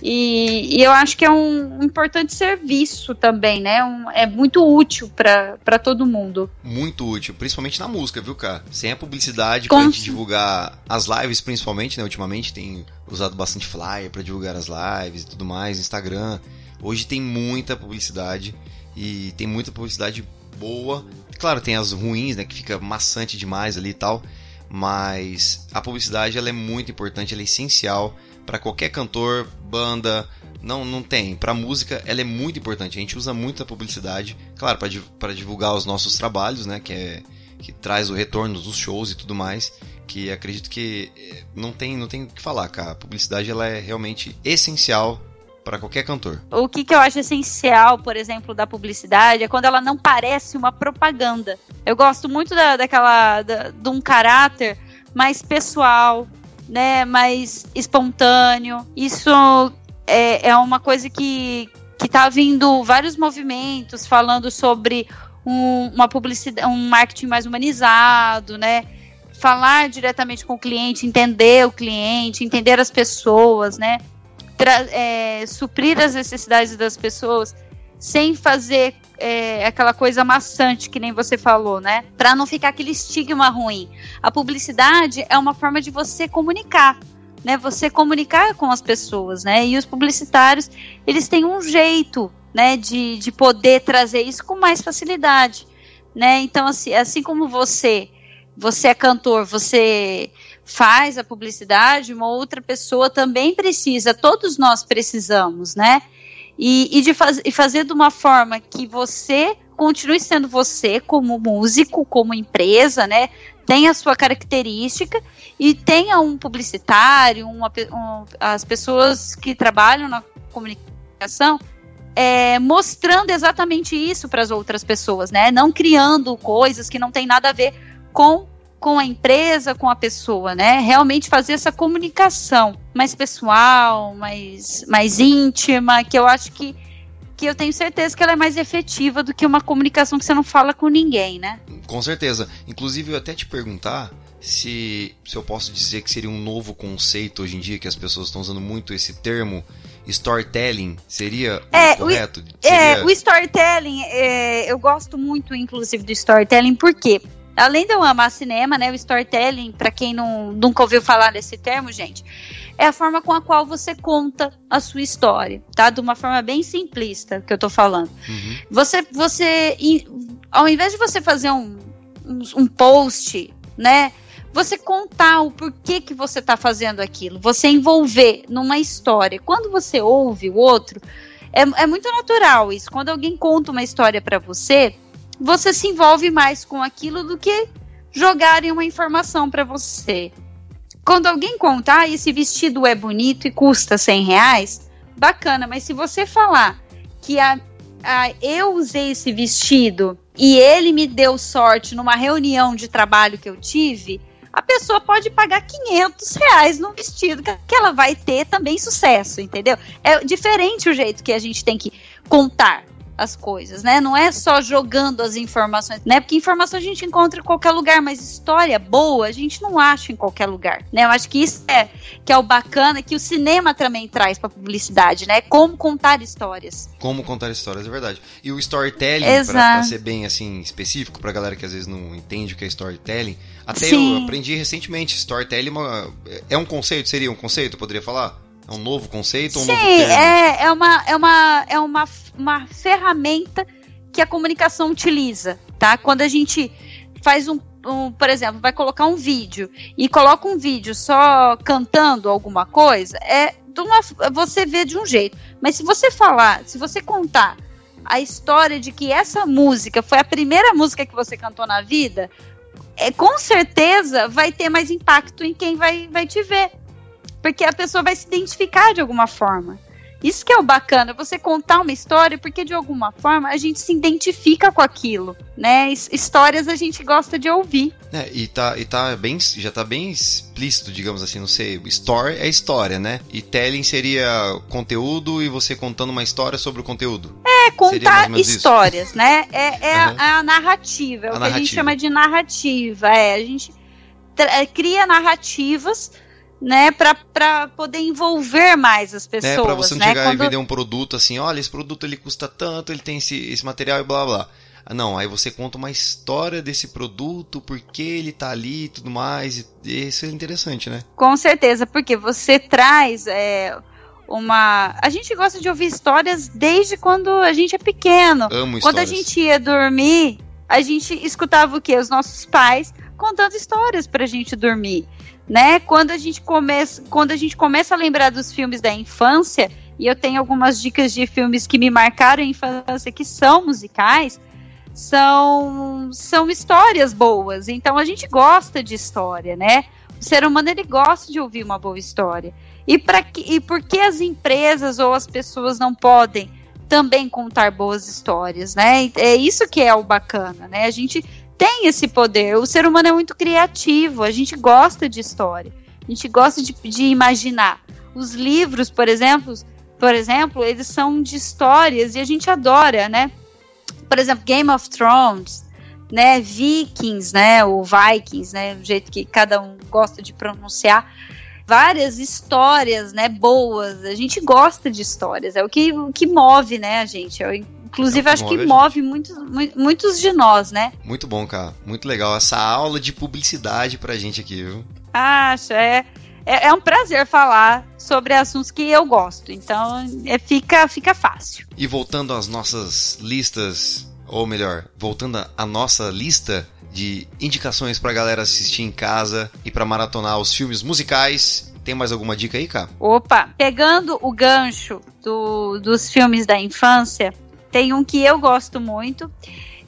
E, e, eu acho que é um importante serviço também, né? Um, é muito útil para todo mundo. Muito útil, principalmente na música, viu, cara? Sem a publicidade Com... pra gente divulgar as lives, principalmente, né? Ultimamente tem usado bastante flyer para divulgar as lives e tudo mais, Instagram. Hoje tem muita publicidade e tem muita publicidade boa. Claro, tem as ruins, né? Que fica maçante demais ali e tal. Mas a publicidade ela é muito importante, ela é essencial para qualquer cantor, banda, não, não tem. Para música, ela é muito importante. A gente usa muito a publicidade, claro, para divulgar os nossos trabalhos, né? Que, é, que traz o retorno dos shows e tudo mais. Que acredito que eh, não tem não tem o que falar, cara. A publicidade ela é realmente essencial para qualquer cantor. O que, que eu acho essencial, por exemplo, da publicidade é quando ela não parece uma propaganda. Eu gosto muito da, daquela da, de um caráter mais pessoal, né, mais espontâneo. Isso é, é uma coisa que que tá vindo vários movimentos falando sobre um, uma publicidade, um marketing mais humanizado, né? Falar diretamente com o cliente, entender o cliente, entender as pessoas, né? É, suprir as necessidades das pessoas sem fazer é, aquela coisa maçante que nem você falou, né? Para não ficar aquele estigma ruim. A publicidade é uma forma de você comunicar, né? Você comunicar com as pessoas, né? E os publicitários, eles têm um jeito, né, de, de poder trazer isso com mais facilidade, né? Então, assim, assim como você, você é cantor, você faz a publicidade, uma outra pessoa também precisa, todos nós precisamos, né? E, e de faz, e fazer de uma forma que você continue sendo você como músico, como empresa, né? Tenha a sua característica e tenha um publicitário, uma, um, as pessoas que trabalham na comunicação é, mostrando exatamente isso para as outras pessoas, né? Não criando coisas que não tem nada a ver com com a empresa, com a pessoa, né? Realmente fazer essa comunicação mais pessoal, mais, mais íntima, que eu acho que, que eu tenho certeza que ela é mais efetiva do que uma comunicação que você não fala com ninguém, né? Com certeza. Inclusive, eu até te perguntar se, se eu posso dizer que seria um novo conceito hoje em dia, que as pessoas estão usando muito esse termo, storytelling seria é, correto? O, seria... É, o storytelling, é, eu gosto muito, inclusive, do storytelling, porque além de eu amar cinema, né, o storytelling, para quem não, nunca ouviu falar desse termo, gente, é a forma com a qual você conta a sua história, tá? De uma forma bem simplista que eu tô falando. Uhum. Você, você, ao invés de você fazer um, um, um post, né, você contar o porquê que você está fazendo aquilo, você envolver numa história. Quando você ouve o outro, é, é muito natural isso. Quando alguém conta uma história para você, você se envolve mais com aquilo do que jogarem uma informação para você. Quando alguém contar, ah, esse vestido é bonito e custa 100 reais, bacana, mas se você falar que a, a, eu usei esse vestido e ele me deu sorte numa reunião de trabalho que eu tive, a pessoa pode pagar 500 reais num vestido que ela vai ter também sucesso, entendeu? É diferente o jeito que a gente tem que contar as coisas, né? Não é só jogando as informações, né? Porque informação a gente encontra em qualquer lugar, mas história boa a gente não acha em qualquer lugar, né? Eu acho que isso é que é o bacana que o cinema também traz para publicidade, né? Como contar histórias. Como contar histórias, é verdade. E o storytelling, para ser bem assim específico para galera que às vezes não entende o que é storytelling, até Sim. eu aprendi recentemente, storytelling é, é um conceito, seria um conceito, poderia falar? É um novo conceito um Sim, novo? É, é, uma, é, uma, é uma, uma ferramenta que a comunicação utiliza, tá? Quando a gente faz um, um, por exemplo, vai colocar um vídeo e coloca um vídeo só cantando alguma coisa, é uma, você vê de um jeito. Mas se você falar, se você contar a história de que essa música foi a primeira música que você cantou na vida, é, com certeza vai ter mais impacto em quem vai, vai te ver porque a pessoa vai se identificar de alguma forma. Isso que é o bacana, você contar uma história, porque de alguma forma a gente se identifica com aquilo, né? Histórias a gente gosta de ouvir. É, e tá, e tá bem, já tá bem explícito, digamos assim, não sei, story é história, né? E telling seria conteúdo e você contando uma história sobre o conteúdo. É, contar histórias, isso? né? É, é, uhum. a, a, narrativa, é a o narrativa. que a gente chama de narrativa, é, a gente cria narrativas né, para poder envolver mais as pessoas. É, para você não né? chegar Quando... e vender um produto assim, olha, esse produto ele custa tanto, ele tem esse, esse material e blá blá. Ah, não, aí você conta uma história desse produto, por que ele tá ali e tudo mais. E isso é interessante, né? Com certeza, porque você traz é, uma. A gente gosta de ouvir histórias desde quando a gente é pequeno. Amo histórias. Quando a gente ia dormir, a gente escutava o quê? Os nossos pais contando histórias pra gente dormir né? Quando a gente começa, quando a gente começa a lembrar dos filmes da infância, e eu tenho algumas dicas de filmes que me marcaram a infância que são musicais, são são histórias boas. Então a gente gosta de história, né? O ser humano ele gosta de ouvir uma boa história. E para e por que as empresas ou as pessoas não podem também contar boas histórias, né? É isso que é o bacana, né? A gente tem esse poder. O ser humano é muito criativo, a gente gosta de história, a gente gosta de, de imaginar. Os livros, por exemplo, por exemplo, eles são de histórias e a gente adora, né? Por exemplo, Game of Thrones, né? Vikings, né? O Vikings, né? O jeito que cada um gosta de pronunciar. Várias histórias, né? Boas. A gente gosta de histórias. É o que, o que move, né, a gente. É Inclusive, acho que move muitos, muitos de nós, né? Muito bom, cara. Muito legal. Essa aula de publicidade pra gente aqui, viu? Acho, é. É, é um prazer falar sobre assuntos que eu gosto. Então, é, fica, fica fácil. E voltando às nossas listas, ou melhor, voltando à nossa lista de indicações pra galera assistir em casa e para maratonar os filmes musicais. Tem mais alguma dica aí, cara? Opa, pegando o gancho do, dos filmes da infância, tem um que eu gosto muito.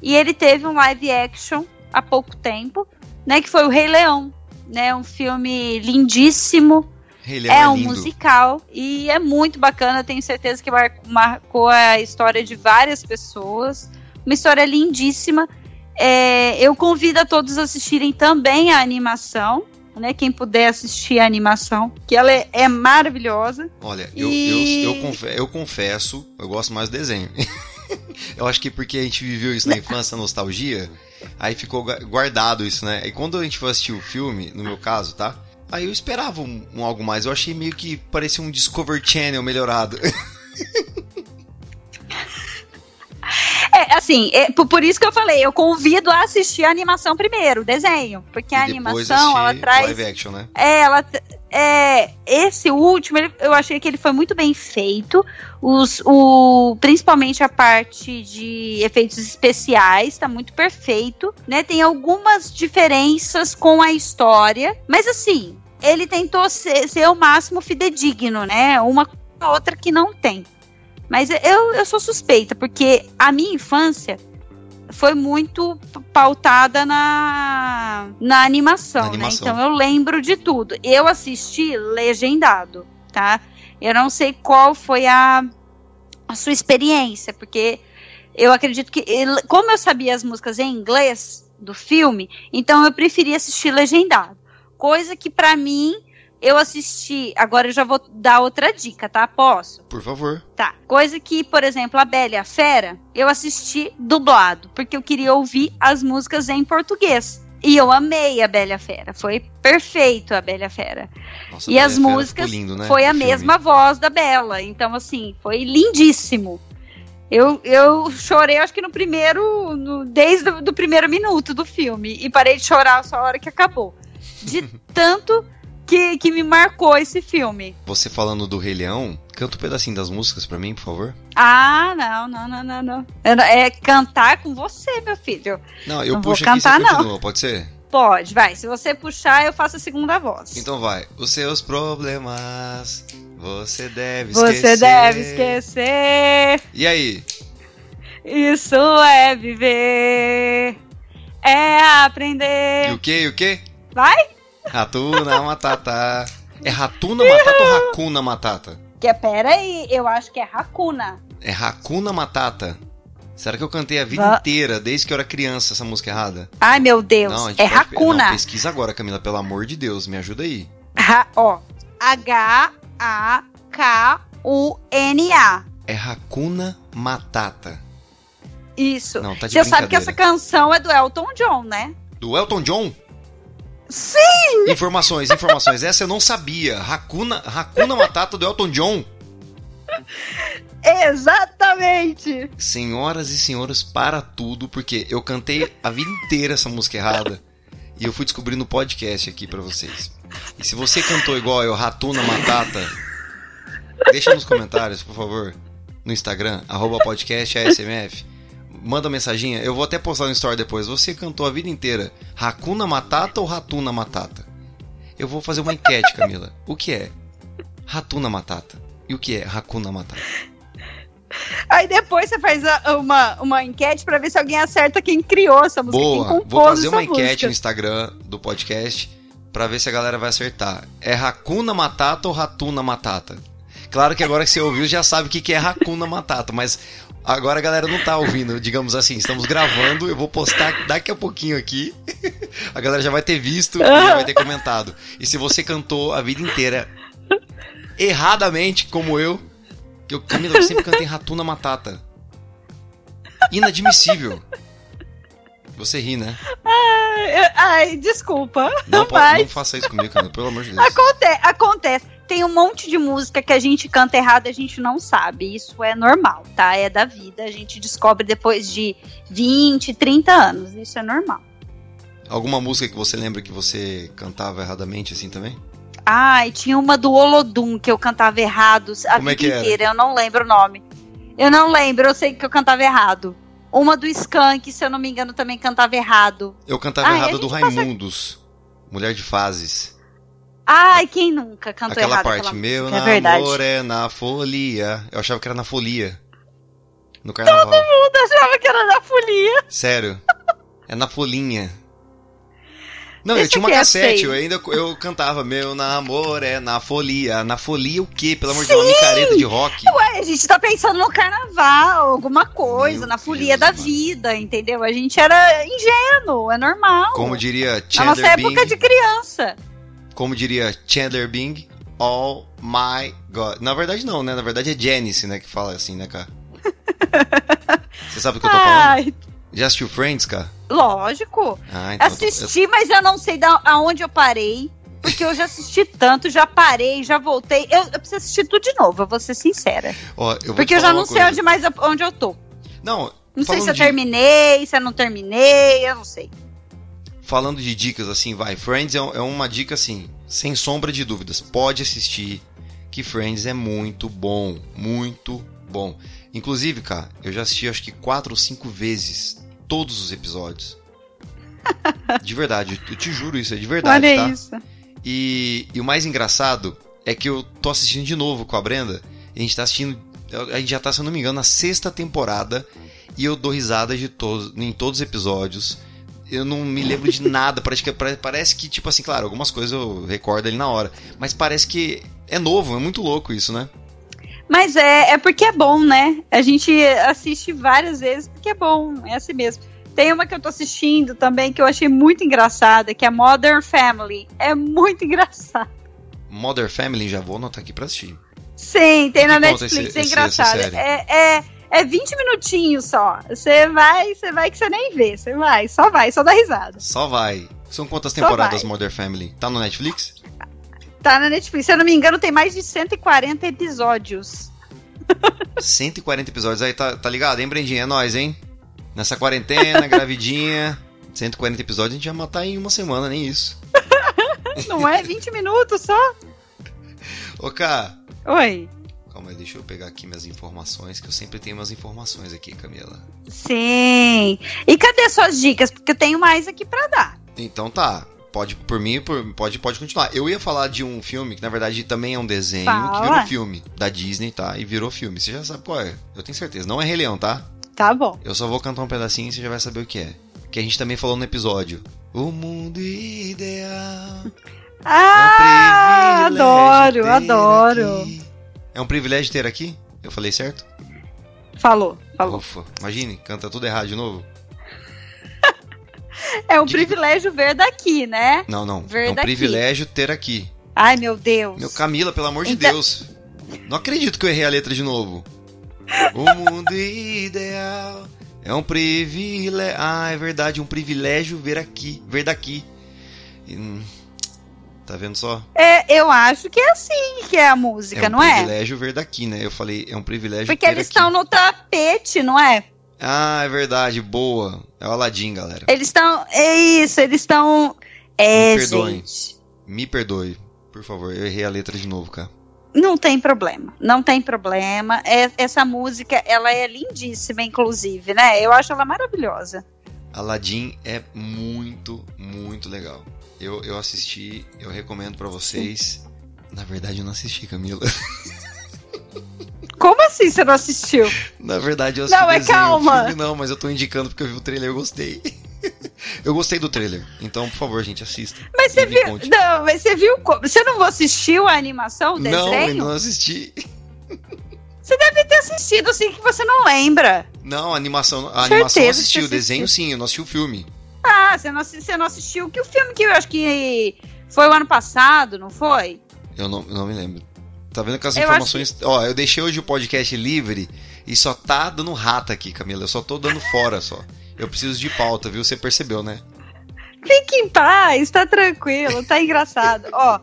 E ele teve um live action há pouco tempo, né? Que foi o Rei Leão. Né, um filme lindíssimo, Rei Leão é é um lindo. musical e é muito bacana. Tenho certeza que mar- marcou a história de várias pessoas. Uma história lindíssima. É, eu convido a todos a assistirem também a animação. Né, quem puder assistir a animação, que ela é, é maravilhosa. Olha, eu, E- eu, eu, eu confesso, eu gosto mais do desenho. eu acho que porque a gente viveu isso na infância, nostalgia, aí ficou gua- guardado isso, né? E quando a gente foi assistir o filme, no meu caso, tá? Aí eu esperava um, um algo mais. Eu achei meio que parecia um Discover Channel melhorado. É, assim, é, por, por isso que eu falei, eu convido a assistir a animação primeiro, o desenho, porque a e depois animação ela traz live action, né? É, ela. É, esse último, ele- eu achei que ele foi muito bem feito. Os, o, principalmente a parte de efeitos especiais, tá muito perfeito. Né? Tem algumas diferenças com a história, mas assim, ele tentou ser, ser o máximo fidedigno, né? Uma com a outra que não tem. Mas eu, eu sou suspeita, porque a minha infância foi muito pautada na, na animação, Na animação. né? Então eu lembro de tudo. Eu assisti legendado, tá? Eu não sei qual foi a, a sua experiência, porque eu acredito que, como eu sabia as músicas em inglês do filme, então eu preferia assistir legendado. Coisa que pra mim eu assisti. Agora eu já vou dar outra dica, tá? Posso? Por favor. Tá. Coisa que, por exemplo, a Bela e a Fera, eu assisti dublado, porque eu queria ouvir as músicas em português. E eu amei a Bela Fera. Foi perfeito a Bela Fera. Nossa, E Bela as Fera músicas lindo, né, foi a filme. mesma voz da Bela. Então, assim, foi lindíssimo. Eu, eu chorei, acho que no primeiro. no- desde o do primeiro minuto do filme. E parei de chorar só a hora que acabou. De tanto que, que me marcou esse filme. Você falando do Rei Leão, canta um pedacinho das músicas pra mim, por favor. Ah, não, não, não, não, não. Não- É cantar com você, meu filho. Não, eu Não vou puxo aqui e cantar, você não. continua, pode ser? Pode, vai. Se você puxar, eu faço a segunda voz. Então vai. Os seus problemas, você deve você esquecer. deve esquecer. E aí? Isso é viver. É E aprender. o que? E o que? Vai? Ratuna Matata. É Ratuna Matata ou Hakuna Matata? Que pera aí, eu acho que é Hakuna. É Hakuna Matata. Será que eu cantei a vida Va- inteira, desde que eu era criança, essa música errada? Ai, meu Deus. Não, é Hakuna. Não, pesquisa agora, Camila, pelo amor de Deus, me ajuda aí. Ha- ó. H-A-K-U-N-A. É Hakuna Matata. Isso. Não, tá Você sabe que essa canção é do Elton John, né? Do Elton John? Sim! Informações, informações. Essa eu não sabia. Hakuna, Hakuna Matata do Elton John. Exatamente! Senhoras e senhores, para tudo, porque eu cantei a vida inteira essa música errada. E eu fui descobrir no podcast aqui pra vocês. E se você cantou igual eu, Ratuna Matata, deixa nos comentários, por favor. No Instagram, arroba podcast ASMF. Manda mensaginha, eu vou até postar no story depois. Você cantou a vida inteira Hakuna Matata ou Ratuna Matata? Eu vou fazer uma enquete, Camila. O que é Ratuna Matata? E o que é Hakuna Matata? Aí depois você faz a- uma, uma enquete pra ver se alguém acerta quem criou essa música. quem Boa, compôs vou fazer uma enquete música. no Instagram do podcast pra ver se a galera vai acertar. É Hakuna Matata ou Ratuna Matata? Claro que agora que você ouviu já sabe o que que é Hakuna Matata, mas agora a galera não tá ouvindo, digamos assim, estamos gravando, eu vou postar daqui a pouquinho aqui. A galera já vai ter visto e já vai ter comentado. E se você cantou a vida inteira erradamente, como eu, que eu, Camila, eu sempre cantei Ratuna Matata. Inadmissível. Você ri, né? Ai, ai, desculpa. Não, pode, mas não faça isso comigo, Camila, pelo amor de Deus. aconte acontece. Tem um monte de música que a gente canta errado e a gente não sabe. Isso é normal, tá? É da vida. A gente descobre depois de 20, 30 anos. Isso é normal. Alguma música que você lembra que você cantava erradamente assim também? Ai, tinha uma do Olodum que eu cantava errado a Como é vida era? inteira. Eu não lembro o nome. Eu não lembro, eu sei que eu cantava errado. Uma do Skank, se eu não me engano, também cantava errado. Eu cantava Ah, errado do passa- Raimundos. Mulher de Fases. Ai, quem nunca cantou aquela errado parte, aquela meu é verdade. namoro é na folia. Eu achava que era na folia. No carnaval. Eu achava que era da folia. Sério. É na folhinha. Não, eu tinha uma cassete, eu ainda eu cantava Meu namoro é na folia. Na folia o quê? Pelo amor de Deus, uma micareta de rock. Ué, a gente tá pensando no carnaval, alguma coisa, Meu na folia Deus, da mano. vida, entendeu? A gente era ingênuo, é normal. Como diria Na nossa Chandler época Bing, de criança. Como diria Chandler Bing, oh my god. Na verdade não, né? Na verdade é Janice, né, que fala assim, né, cara? Você sabe o que eu tô falando? Ai, Já assistiu Friends, cara? lógico. Ah, então eu tô- Assisti, mas eu não sei da, aonde eu parei. Porque eu já assisti tanto, já parei, já voltei. Eu, eu preciso assistir tudo de novo, eu vou ser sincera. Ó, eu vou Porque eu já não uma sei coisa. onde mais eu- onde eu tô. Não, Não sei falando se eu de- terminei, se eu não terminei, eu não sei. Falando de dicas assim, vai. Friends é, é uma dica assim, sem sombra de dúvidas. Pode assistir, que Friends é muito bom, muito bom. Inclusive, cara, eu já assisti acho que quatro ou cinco vezes todos os episódios. De verdade, eu te juro isso, é de verdade, Olha tá? isso. E, e o mais engraçado é que eu tô assistindo de novo com a Brenda. E a gente tá assistindo. A gente já tá, se eu não me engano, na sexta temporada. E eu dou risada de todos, em todos os episódios. Eu não me lembro de nada. Parece que, pare- parece que, tipo assim, claro, algumas coisas eu recordo ali na hora. Mas parece que é novo, é muito louco isso, né? Mas é, é porque é bom, né? A gente assiste várias vezes porque é bom, é assim mesmo. Tem uma que eu tô assistindo também que eu achei muito engraçada, que é Modern Family. É muito engraçado. Modern Family, já vou anotar aqui pra assistir. Sim, tem Que na Netflix, esse- é esse- engraçado. série? É, é, é 20 minutinhos só. Você vai, você vai que você nem vê. Você vai, só vai, só dá risada. Só vai. São quantas temporadas. Modern Family? Tá no Netflix? Tá na Netflix. Se eu não me engano, tem mais de 140 episódios. 140 episódios aí, tá, tá ligado, hein, Brendinha? É nóis, hein? Nessa quarentena, gravidinha. 140 episódios a gente vai matar em uma semana, nem isso. Não é? 20 minutos só? Ô, Cá, Oi. Calma aí, deixa eu pegar aqui minhas informações, que eu sempre tenho umas informações aqui, Camila. Sim. E cadê suas dicas? Porque eu tenho mais aqui pra dar. Então tá, pode, por mim, por- pode, pode continuar. Eu ia falar de um filme que, na verdade, também é um desenho, Fala. que virou filme, da Disney, tá? E virou filme. Você já sabe qual é, eu tenho certeza. Não é Rei Leão, tá? Tá bom. Eu só vou cantar um pedacinho e você já vai saber o que é. Que a gente também falou no episódio. O mundo ideal. Ah, é um adoro, adoro. aqui. É um privilégio ter aqui? Eu falei certo? Falou, falou. Ufa, imagine, canta tudo errado de novo. É um Diga- privilégio ver daqui, né? Não, não. Ver é um daqui. privilégio ter aqui. Ai, meu Deus. Meu Camila, pelo amor de Então- Deus. Não acredito que eu errei a letra de novo. O mundo ideal é um privilégio. Ah, é verdade, um privilégio ver aqui, ver daqui. E, hum, tá vendo só? É, eu acho que é assim que é a música, é um não é? privilégio ver daqui, né? Eu falei, é um privilégio Porque eles aqui. estão no tapete, não é? Ah, é verdade, boa. É o Aladim, galera. Eles estão. É isso, eles estão. É, Me perdoem. gente. Me perdoe, por favor. Eu errei a letra de novo, cara. Não tem problema, não tem problema. É- essa música, ela é lindíssima, inclusive, né? Eu acho ela maravilhosa. Aladdin é muito, muito legal. Eu, eu assisti, eu recomendo pra vocês. Na verdade, eu não assisti, Camila. Como assim você não assistiu? Na verdade, eu assisti Não, é desenho, calma. filme não, mas eu tô indicando porque eu vi o trailer e eu gostei. eu gostei do trailer. Então, por favor, gente, assista. Mas você viu. conte. Não, mas você viu. Você não assistiu a animação, o Não, eu desenho? não assisti. Você deve ter assistido, assim, que você não lembra. Não, a animação, a Certeza animação assisti, o desenho sim, eu não assisti o filme. Ah, você não, você não assistiu que o filme que eu acho que foi o ano passado, não foi? Eu não, não me lembro. Tá vendo que as Eu informações. Ó, eu deixei hoje o podcast livre e só tá dando rata aqui, Camila. Eu só tô dando fora só. Eu preciso de pauta, viu? Você percebeu, né? Fique em paz, tá tranquilo, tá engraçado. Ó,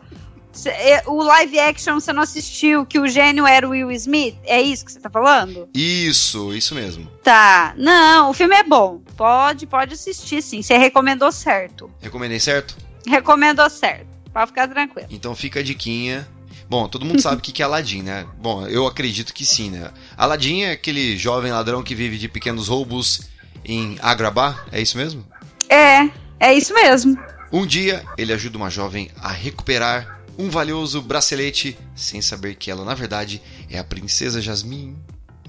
o live action você não assistiu, que o gênio era o Will Smith? É isso que você tá falando? Isso, isso mesmo. Tá. Não, o filme é bom. Pode, pode assistir sim. Você recomendou certo. Recomendei certo? Recomendou certo. Pode ficar tranquilo. Então fica a diquinha. Bom, todo mundo sabe o que que é Aladdin, né? Bom, eu acredito que sim, né? Aladdin é aquele jovem ladrão que vive de pequenos roubos em Agrabah, é isso mesmo? É, é isso mesmo. Um dia, ele ajuda uma jovem a recuperar um valioso bracelete, sem saber que ela, na verdade, é a princesa Jasmine.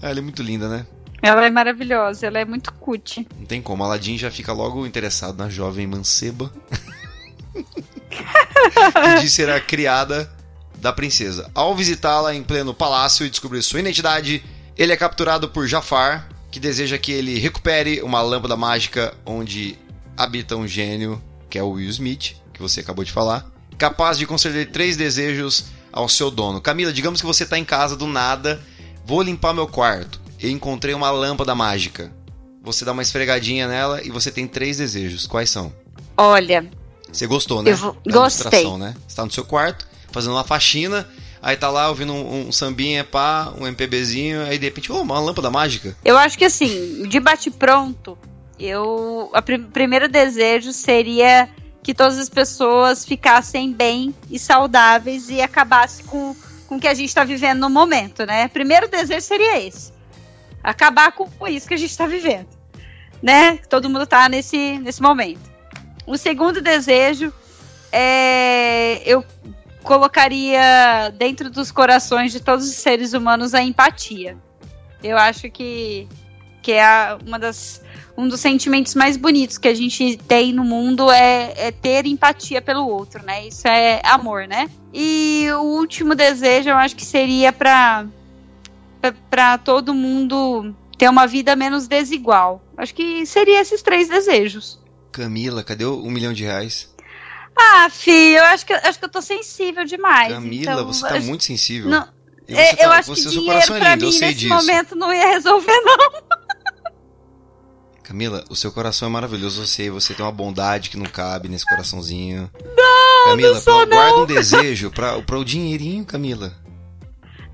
Ah, ela é muito linda, né? Ela é maravilhosa, ela é muito cut. Não tem como. Aladdin já fica logo interessado na jovem manceba. que diz ser a criada da princesa. Ao visitá-la em pleno palácio e descobrir sua identidade, ele é capturado por Jafar, que deseja que ele recupere uma lâmpada mágica onde habita um gênio, que é o Will Smith, que você acabou de falar, capaz de conceder três desejos ao seu dono. Camila, digamos que você está em casa do nada, vou limpar meu quarto e encontrei uma lâmpada mágica. Você dá uma esfregadinha nela e você tem três desejos. Quais são? Olha. Você gostou, né? Eu vou... Gostei. Né? Você tá no seu quarto, fazendo uma faxina, aí tá lá ouvindo um, um sambinha, pá, um MPBzinho, aí de repente, oh, uma lâmpada mágica. Eu acho que assim, de bate-pronto, eu. O pr primeiro desejo seria que todas as pessoas ficassem bem e saudáveis e acabasse com, com o que a gente está vivendo no momento, né? Primeiro desejo seria esse. Acabar com isso que a gente está vivendo. Né? Todo mundo está nesse, nesse momento. O segundo desejo é. Eu colocaria dentro dos corações de todos os seres humanos a empatia. Eu acho que, que é a, uma das um dos sentimentos mais bonitos que a gente tem no mundo é, é, ter empatia pelo outro, né? Isso é amor, né? E o último desejo, eu acho que seria para para todo mundo ter uma vida menos desigual. Acho que seria esses três desejos. Camila, cadê o um milhão de reais? Ah, filho, eu acho que, acho que eu tô sensível demais. Camila, então, você tá acho... muito sensível. Não, é, tá, eu acho que dinheiro é pra lindo, mim nesse disso. momento não ia resolver, não. Camila, o seu coração é maravilhoso, sei, você tem uma bondade que não cabe nesse coraçãozinho. Não, Camila, não sou, guarda não. um desejo pra, pra o dinheirinho, Camila.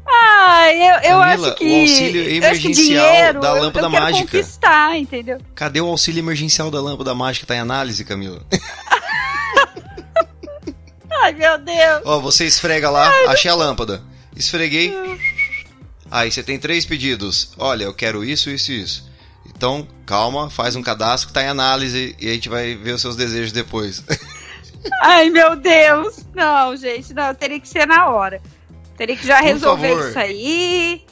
Ah, eu, eu Camila, acho que. o auxílio emergencial dinheiro, da lâmpada eu, eu mágica. conquistar, entendeu? Cadê o auxílio emergencial da lâmpada mágica? Tá em análise, Camila. Ai, meu Deus. Ó, você esfrega lá, Ai, achei a lâmpada. Esfreguei. Aí você tem três pedidos. Olha, eu quero isso, isso e isso. Então, calma, faz um cadastro que tá em análise e a gente vai ver os seus desejos depois. Ai, meu Deus. Não, gente, não, teria que ser na hora. Teria que já resolver isso aí.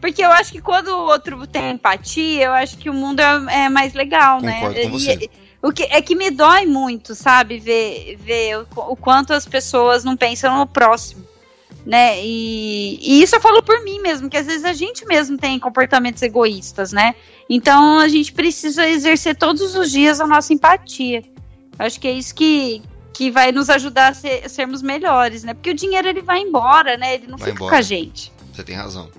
Porque eu acho que quando o outro tem empatia, eu acho que o mundo é, é mais legal, Concordo né? Com você. E, o que é que me dói muito, sabe? Ver, ver o, o quanto as pessoas não pensam no próximo né? E, e, isso eu falo por mim mesmo, que às vezes a gente mesmo tem comportamentos egoístas, né? Então a gente precisa exercer todos os dias a nossa empatia. Acho que é isso que, que vai nos ajudar a, ser, a sermos melhores, né? Porque o dinheiro ele vai embora, né? Ele não vai fica embora. com a gente. Você tem razão.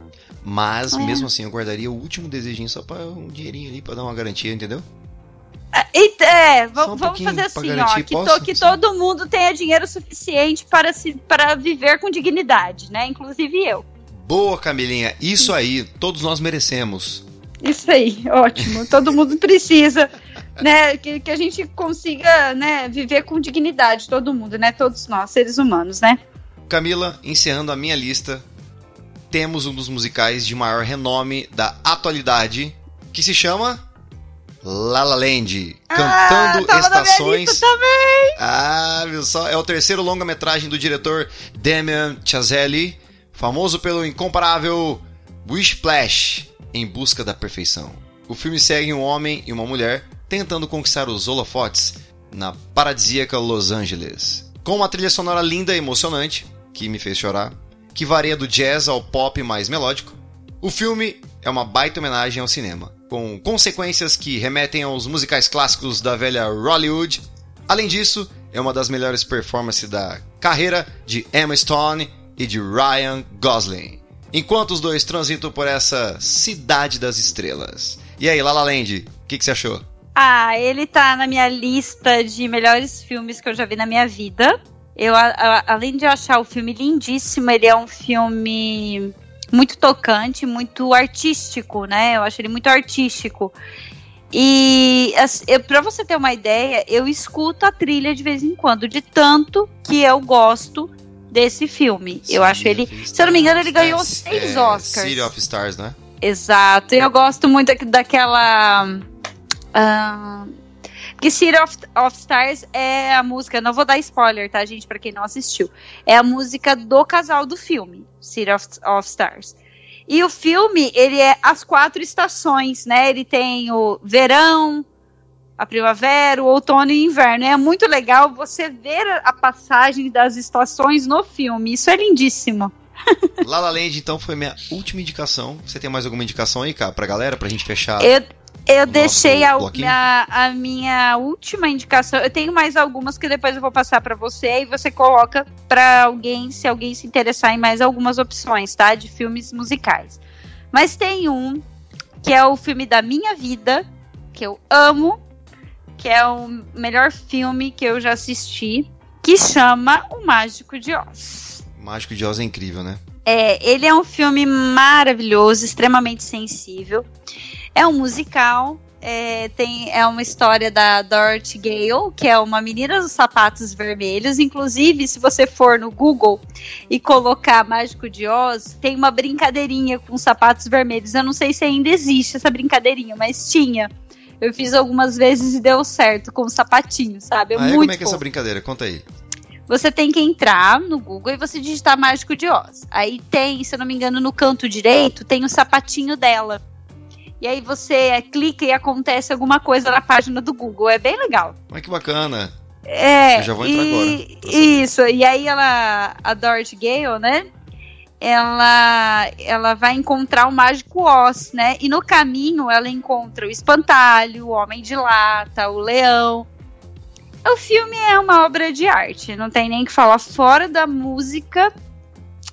Mas, É. mesmo assim, eu guardaria o último desejinho só pra um dinheirinho ali pra dar uma garantia, entendeu? E, é, um vamos, pouquinho fazer assim, ó, que, to- que todo mundo tenha dinheiro suficiente para, se, para viver com dignidade, né? Inclusive eu. Boa, Camilinha. Isso aí, todos nós merecemos. Isso aí, ótimo. Todo mundo precisa, né? Que, que a gente consiga, né, viver com dignidade, todo mundo, né? Todos nós, seres humanos, né? Camila, encerrando a minha lista, temos um dos musicais de maior renome da atualidade, que se chama La La Land, Cantando ah, na minha Estações. Ah, viu só? É o terceiro longa-metragem do diretor Damien Chazelle, famoso pelo incomparável Wishplash, Em Busca da Perfeição. O filme segue um homem e uma mulher tentando conquistar os holofotes na paradisíaca Los Angeles. Com uma trilha sonora linda e emocionante, que me fez chorar, que varia do jazz ao pop mais melódico, o filme é uma baita homenagem ao cinema, com consequências que remetem aos musicais clássicos da velha Hollywood. Além disso, é uma das melhores performances da carreira de Emma Stone e de Ryan Gosling. Enquanto os dois transitam por essa cidade das estrelas. E aí, La La Land, o que, que você achou? Ah, ele tá na minha lista de melhores filmes que eu já vi na minha vida. Eu, a- a- além de achar o filme lindíssimo, ele é um filme muito tocante, muito artístico, né? Eu acho ele muito artístico. E pra você ter uma ideia, eu escuto a trilha de vez em quando, de tanto que eu gosto desse filme. eu acho ele. Se eu não me engano, ele ganhou É, seis é, Oscars. City of Stars, né? Exato. Eu gosto muito daqu- daquela. ah, que City of, of Stars é a música. Não vou dar spoiler, tá, gente? Pra quem não assistiu. É a música do casal do filme, City of, of Stars. E o filme, ele é as quatro estações, né? Ele tem o verão, a primavera, o outono e o inverno. É muito legal você ver a passagem das estações no filme. Isso é lindíssimo. La La Land, então, foi minha última indicação. Você tem mais alguma indicação aí, cara, pra galera, pra gente fechar? Eu, eu deixei a, a, a, minha última indicação. Eu tenho mais algumas que depois eu vou passar para você e você coloca para alguém, se alguém se interessar em mais algumas opções, tá? De filmes musicais. Mas tem um que é o filme da minha vida, que eu amo, que é o melhor filme que eu já assisti, que chama O Mágico de Oz. O Mágico de Oz é incrível, né? É, ele é um filme maravilhoso, extremamente sensível. É um musical. É, tem, é uma história da Dorothy Gale, que é uma menina dos sapatos vermelhos. Inclusive, se você for no Google e colocar Mágico de Oz, tem uma brincadeirinha com sapatos vermelhos. Eu não sei se ainda existe essa brincadeirinha, mas tinha. Eu fiz algumas vezes e deu certo com o sapatinho, sabe? É ah, como é que é essa brincadeira? Conta aí. Você tem que entrar no Google e você digitar Mágico de Oz. Aí tem, se eu não me engano, no canto direito, tem o sapatinho dela e aí você clica e acontece alguma coisa na página do Google. É bem legal. Mas que bacana. É. Eu já vou entrar e, agora. Isso, e aí ela, a Dorothy Gale, né? Ela, ela vai encontrar o Mágico Oz, né? E no caminho ela encontra o Espantalho, o Homem de Lata, o Leão. O filme é uma obra de arte, não tem nem que falar. Fora da música,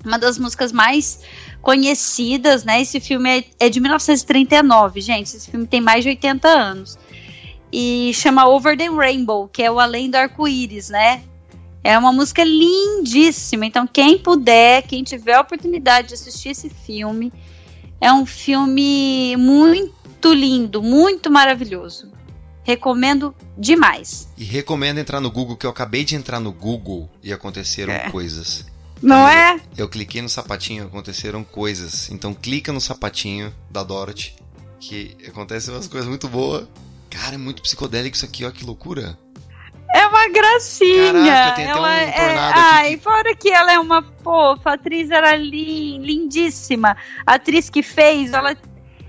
uma das músicas mais conhecidas, né? Esse filme é, é de 1939, gente. Esse filme tem mais de 80 anos. E chama Over the Rainbow, que é o Além do Arco-Íris, né? É uma música lindíssima. Então, quem puder, quem tiver a oportunidade de assistir esse filme, é um filme muito lindo, muito maravilhoso. Recomendo demais. E recomendo entrar no Google, que eu acabei de entrar no Google e aconteceram é. coisas. Não é? Eu cliquei no sapatinho, aconteceram coisas. Então clica no sapatinho da Dorothy, que acontecem umas coisas muito boas. Cara, é muito psicodélico isso aqui, ó, que loucura. É uma gracinha. Caraca, tem até ela um é... Ai, que... fora que ela é uma fofa, a atriz era lindíssima. A atriz que fez, ela,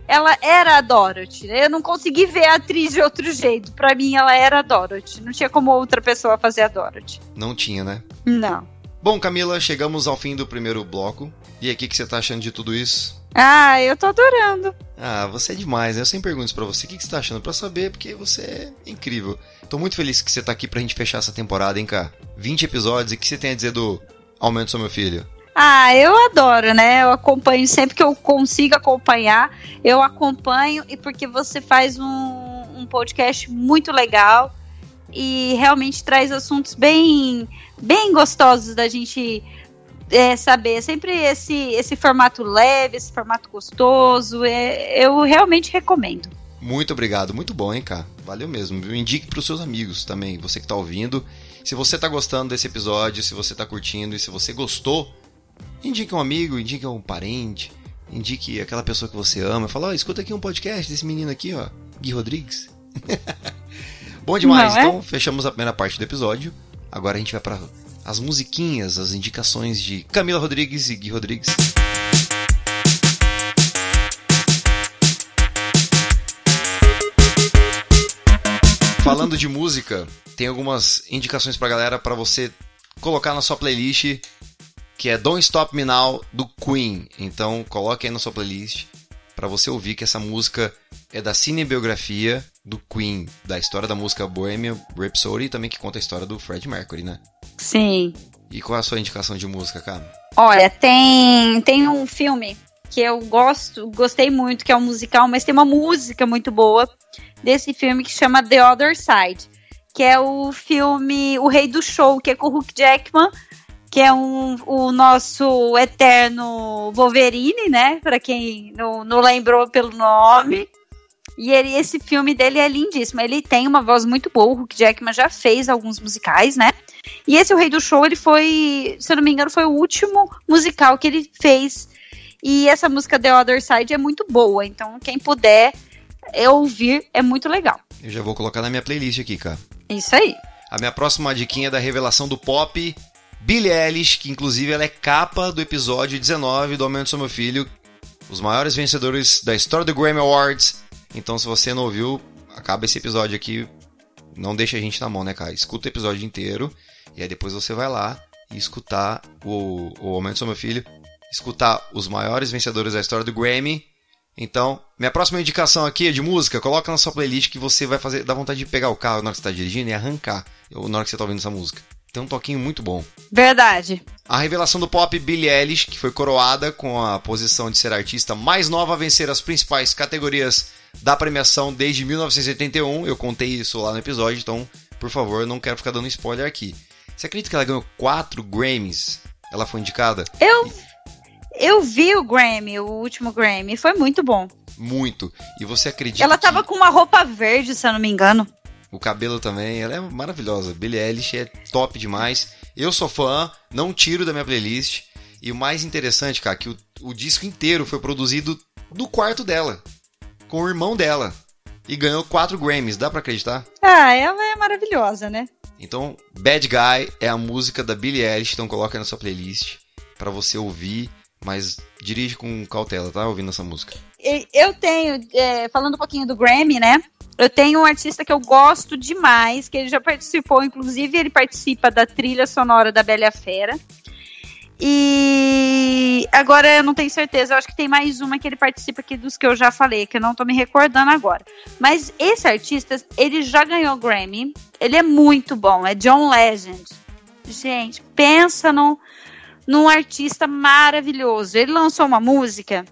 ela era a Dorothy. Eu não consegui ver a atriz de outro jeito. Pra mim, ela era a Dorothy. Não tinha como outra pessoa fazer a Dorothy. Não tinha, né? Não. Bom, Camila, chegamos ao fim do primeiro bloco. E aí, o que, que você tá achando de tudo isso? Ah, eu tô adorando. Ah, você é demais, né? Eu sempre pergunto pra você o que, que você tá achando pra saber, porque você é incrível. Tô muito feliz que você tá aqui pra gente fechar essa temporada, hein, cara? 20 episódios, e o que você tem a dizer do Aumento Sou Meu Filho? Ah, eu adoro, né? Eu acompanho sempre que eu consigo acompanhar, eu acompanho e porque você faz um, um podcast muito legal e realmente traz assuntos bem, bem gostosos da gente é, saber. Sempre esse, esse formato leve, esse formato gostoso. É, eu realmente recomendo. Muito obrigado, muito bom, hein, cara? Valeu mesmo. Indique para os seus amigos também, você que está ouvindo. Se você está gostando desse episódio, se você está curtindo e se você gostou, indique um amigo, indique um parente, indique aquela pessoa que você ama. Fala, oh, escuta aqui um podcast desse menino aqui, ó, Gui Rodrigues. Bom demais. Não, é? então, fechamos a primeira parte do episódio. Agora a gente vai para as musiquinhas, as indicações de Camila Rodrigues e Gui Rodrigues. Falando de música, tem algumas indicações pra galera para você colocar na sua playlist, que é Don't Stop Me Now do Queen. Então, coloque aí na sua playlist para você ouvir que essa música é da cinebiografia do Queen, da história da música Bohemian Rhapsody e também que conta a história do Fred Mercury, né? Sim. E qual é a sua indicação de música, cara? Olha, tem, tem um filme que eu gosto, gostei muito, que é um musical, mas tem uma música muito boa desse filme que chama The Other Side, que é o filme O Rei do Show, que é com o Hugh Jackman, que é um, o nosso eterno Wolverine, né? Para quem não, não lembrou pelo nome. E ele, esse filme dele é lindíssimo. Ele tem uma voz muito boa. O Hugh Jackman já fez alguns musicais, né? E esse O Rei do Show, ele foi, se eu não me engano, foi o último musical que ele fez. E essa música The Other Side é muito boa. Então, quem puder ouvir, é muito legal. Eu já vou colocar na minha playlist aqui, cara. Isso aí. A minha próxima diquinha é da revelação do pop, Billie Eilish, que inclusive ela é capa do episódio 19 do Aumento do Meu Filho, os maiores vencedores da história do Grammy Awards então, se você não ouviu, acaba esse episódio aqui não deixa a gente na mão, né, cara? Escuta o episódio inteiro e aí depois você vai lá e escutar o, o Aumento do Meu Filho, escutar os maiores vencedores da história do Grammy. Então, minha próxima indicação aqui é de música, coloca na sua playlist que você vai fazer, dá vontade de pegar o carro na hora que você está dirigindo e arrancar na hora que você está ouvindo essa música. Tem um toquinho muito bom. Verdade. A revelação do pop Billie Eilish, que foi coroada com a posição de ser a artista mais nova a vencer as principais categorias da premiação desde 1981. Eu contei isso lá no episódio, então, por favor, não quero ficar dando spoiler aqui. Você acredita que ela ganhou quatro Grammys? Ela foi indicada? Eu, eu vi o Grammy, o último Grammy, foi muito bom. Muito. E você acredita Ela tava que... com uma roupa verde, se eu não me engano. O cabelo também, ela é maravilhosa. Billie Eilish é top demais. Eu sou fã, não tiro da minha playlist. E o mais interessante, cara, que o, o disco inteiro foi produzido do quarto dela, com o irmão dela. E ganhou quatro Grammys, dá pra acreditar? Ah, ela é maravilhosa, né? Então, Bad Guy é a música da Billie Eilish, então coloca aí na sua playlist para você ouvir, mas dirige com cautela, tá? Ouvindo essa música. Eu tenho, é, falando um pouquinho do Grammy, né? Eu tenho um artista que eu gosto demais, que ele já participou, inclusive ele participa da trilha sonora da Bela Fera. E agora eu não tenho certeza, eu acho que tem mais uma que ele participa aqui dos que eu já falei, que eu não tô me recordando agora. Mas esse artista, ele já ganhou Grammy, ele é muito bom, é John Legend. Gente, pensa num, num artista maravilhoso. Ele lançou uma música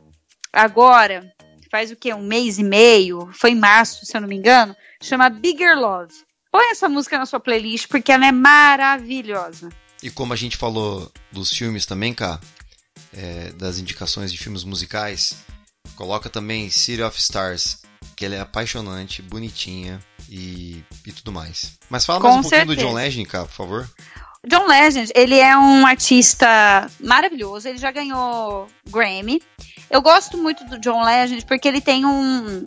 agora, faz o que? Um mês e meio, foi em março, se eu não me engano, chama Bigger Love. Põe essa música na sua playlist porque ela é maravilhosa. E como a gente falou dos filmes também, cá, é, das indicações de filmes musicais, coloca também City of Stars, que ela é apaixonante, bonitinha e, e tudo mais. Mas fala mais um pouquinho certeza. do John Legend, cá, por favor. John Legend, ele é um artista maravilhoso, ele já ganhou Grammy. Eu gosto muito do John Legend porque ele tem um.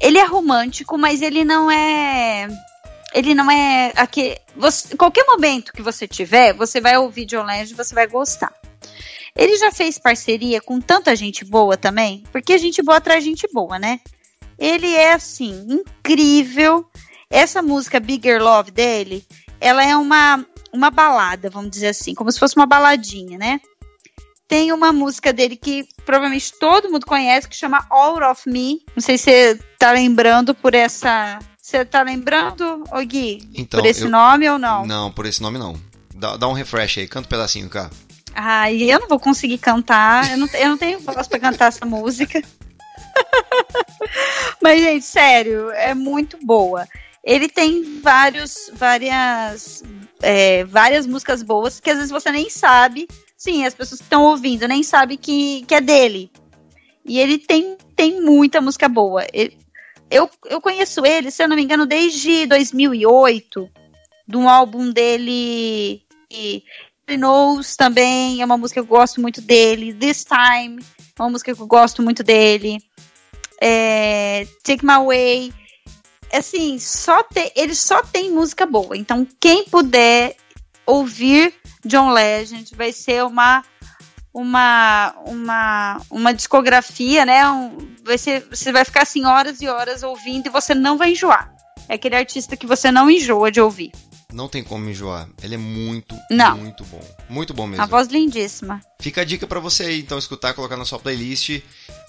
Ele é romântico, mas ele não é. Ele não é. Aqui, você, qualquer momento que você tiver, você vai ouvir John Legend e você vai gostar. Ele já fez parceria com tanta gente boa também, porque gente boa traz gente boa, né? Ele é assim, incrível. Essa música Bigger Love dele, ela é uma uma balada, vamos dizer assim, como se fosse uma baladinha, né? Tem uma música dele que provavelmente todo mundo conhece, que chama All of Me. Não sei se você tá lembrando por essa. Você tá lembrando, ô Gui? Então, por esse eu... nome ou não? Não, por esse nome não. Dá, dá um refresh aí, canta um pedacinho, cá. Ai, eu não vou conseguir cantar. Eu não, eu não tenho voz pra cantar essa música. Mas, gente, sério, é muito boa. Ele tem vários, várias, é, várias músicas boas que às vezes você nem sabe. Sim, as pessoas que estão ouvindo nem sabem que, que é dele. E ele tem, tem muita música boa. Ele, eu, eu conheço ele, se eu não me engano, desde 2008, de um álbum dele. E, Knows também é uma música que eu gosto muito dele. This Time é uma música que eu gosto muito dele. É, Take My Way assim, só te, ele só tem música boa. Então, quem puder ouvir John Legend vai ser uma uma uma uma discografia, né? Um, vai ser, você vai ficar assim horas e horas ouvindo e você não vai enjoar. É aquele artista que você não enjoa de ouvir. Não tem como enjoar. Ele é muito, não. muito bom. Muito bom mesmo. A voz lindíssima. Fica a dica para você aí, então, escutar, colocar na sua playlist.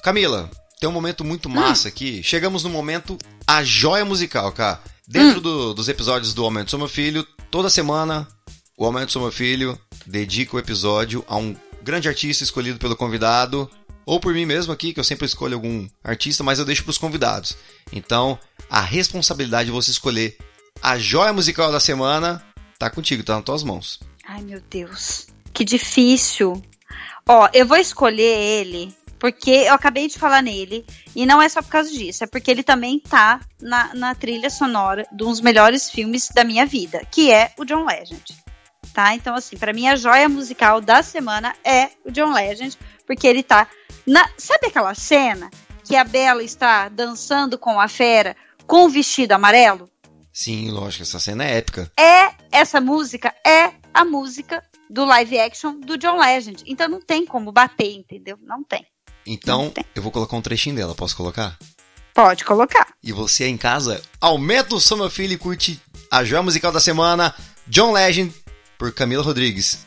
Camila, tem um momento muito massa hum. aqui. Chegamos no momento a joia musical, cara. Dentro hum. do, dos episódios do Aumento Sou Meu Filho, toda semana o Sou Meu Filho dedica o episódio a um grande artista escolhido pelo convidado, ou por mim mesmo aqui, que eu sempre escolho algum artista, mas eu deixo para os convidados. Então, a responsabilidade de você escolher a joia musical da semana tá contigo, tá nas tuas mãos. Ai, meu Deus. Que difícil. Ó, eu vou escolher ele porque eu acabei de falar nele, e não é só por causa disso, é porque ele também tá na, na trilha sonora de um dos melhores filmes da minha vida, que é o John Legend. Tá? Então, assim, para mim a joia musical da semana é o John Legend, porque ele tá na. Sabe aquela cena que a Bela está dançando com a fera com o vestido amarelo? Sim, lógico, essa cena é épica. É, essa música é a música do live action do John Legend. Então não tem como bater, entendeu? Não tem. Então, eu vou colocar um trechinho dela, posso colocar? Pode colocar. E você em casa, aumenta o som, meu filho, e curte a joia musical da semana, John Legend, por Camila Rodrigues.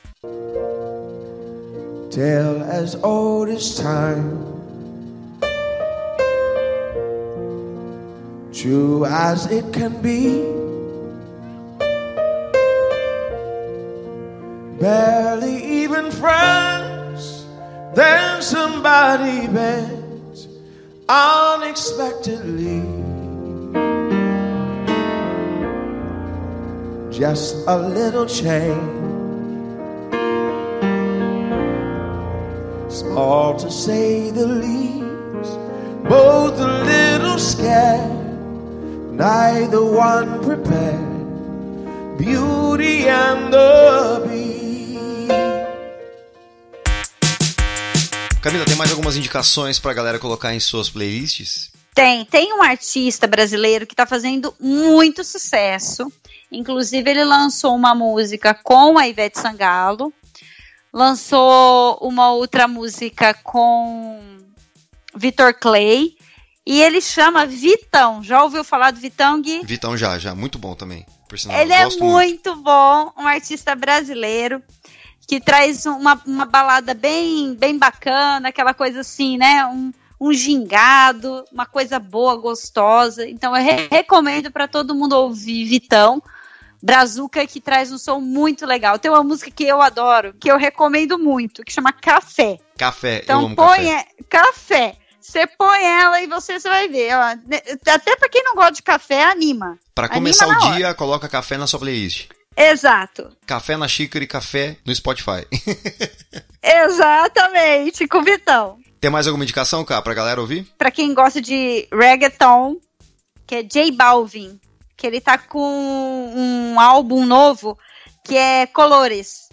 Tale as old as time True as it can be Barely even friends Then somebody bent Unexpectedly Just a little change Small to say the least, both a little scared, neither one prepared. Beauty and the Beast. Camila, tem mais algumas indicações para a galera colocar em suas playlists? Tem, tem um artista brasileiro que está fazendo muito sucesso. Inclusive, ele lançou uma música com a Ivete Sangalo, lançou uma outra música com Vitor Clay. E ele chama Vitão. Já ouviu falar do Vitão, Gui? Vitão já, já. Muito bom também. Sinal, ele é muito, muito bom, um artista brasileiro que traz uma, uma balada bem, bem bacana, aquela coisa assim, né? Um, um gingado, uma coisa boa, gostosa. Então eu re recomendo para todo mundo ouvir Vitão. Brazuca que traz um som muito legal. Tem uma música que eu adoro, que eu recomendo muito, que chama Café. Café, então, eu amo põe café. café. Você põe ela e você, você vai ver. Ó. Até para quem não gosta de café, anima. Para começar o dia, hora. coloca café na sua playlist. Exato. Café na xícara e café no Spotify. Exatamente, com Vitão. Tem mais alguma indicação, cá, pra galera ouvir? Pra quem gosta de reggaeton, que é J Balvin que ele tá com um álbum novo que é Colores.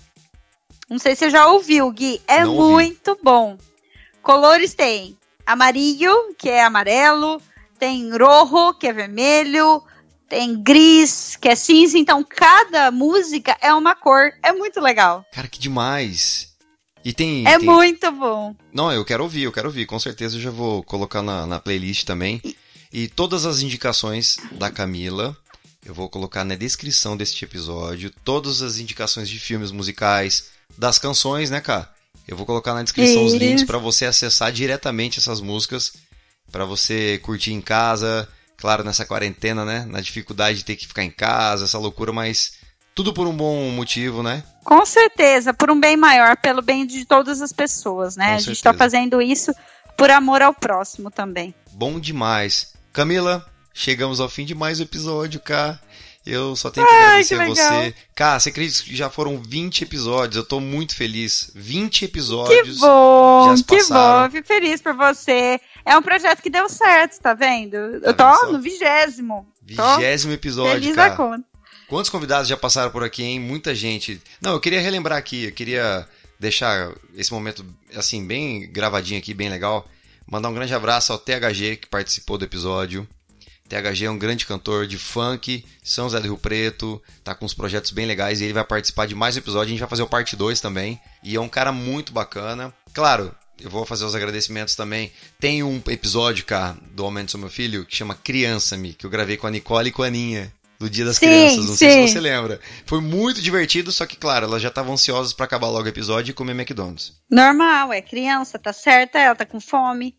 Não sei se você já ouviu, Gui. É Não muito ouvi. bom. Colores tem amarillo, que é amarelo, tem rojo, que é vermelho, tem gris, que é cinza. Então, cada música é uma cor. É muito legal. Cara, que demais. E tem. É tem... muito bom. Não, eu quero ouvir, eu quero ouvir. Com certeza eu já vou colocar na, na playlist também. E... E todas as indicações da Camila eu vou colocar na descrição deste episódio. Todas as indicações de filmes musicais, das canções, né, cara? Eu vou colocar na descrição Isso. os links para você acessar diretamente essas músicas, para você curtir em casa. Claro, nessa quarentena, né? Na dificuldade de ter que ficar em casa, essa loucura, mas tudo por um bom motivo, né? Com certeza, por um bem maior, pelo bem de todas as pessoas, né? Com a gente está fazendo isso por amor ao próximo também. Bom demais. Camila, chegamos ao fim de mais um episódio, cá. Eu só tenho que Ai, agradecer que a você. Cá, você acredita que já foram 20 episódios? Eu tô muito feliz. 20 episódios. Que bom, que bom. Fico feliz por você. É um projeto que deu certo, tá vendo? Tá eu tô no vigésimo. Vigésimo episódio, feliz cara. Da conta. Quantos convidados já passaram por aqui, hein? Muita gente. Não, eu queria relembrar aqui, eu queria deixar esse momento, assim, bem gravadinho aqui, bem legal. Mandar um grande abraço ao THG que participou do episódio. THG é um grande cantor de funk, São José do Rio Preto, tá com uns projetos bem legais e ele vai participar de mais um episódio. A gente vai fazer o parte 2 também. E é um cara muito bacana. Claro, eu vou fazer os agradecimentos também. Tem um episódio, cara, do Aumento do Meu Filho, que chama Criança-me, que eu gravei com a Nicole e com a Aninha do Dia das sim, Crianças, não sim. sei se você lembra. Foi muito divertido, só que, claro, elas já estavam ansiosas para acabar logo o episódio e comer McDonald's. Normal, é criança, tá certa, ela tá com fome.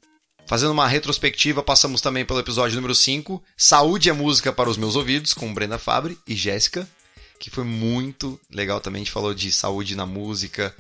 Fazendo uma retrospectiva, passamos também pelo episódio número 5, Saúde é Música para os Meus Ouvidos, com Brenda Fabre e Jéssica, que foi muito legal também. A gente falou de saúde na música.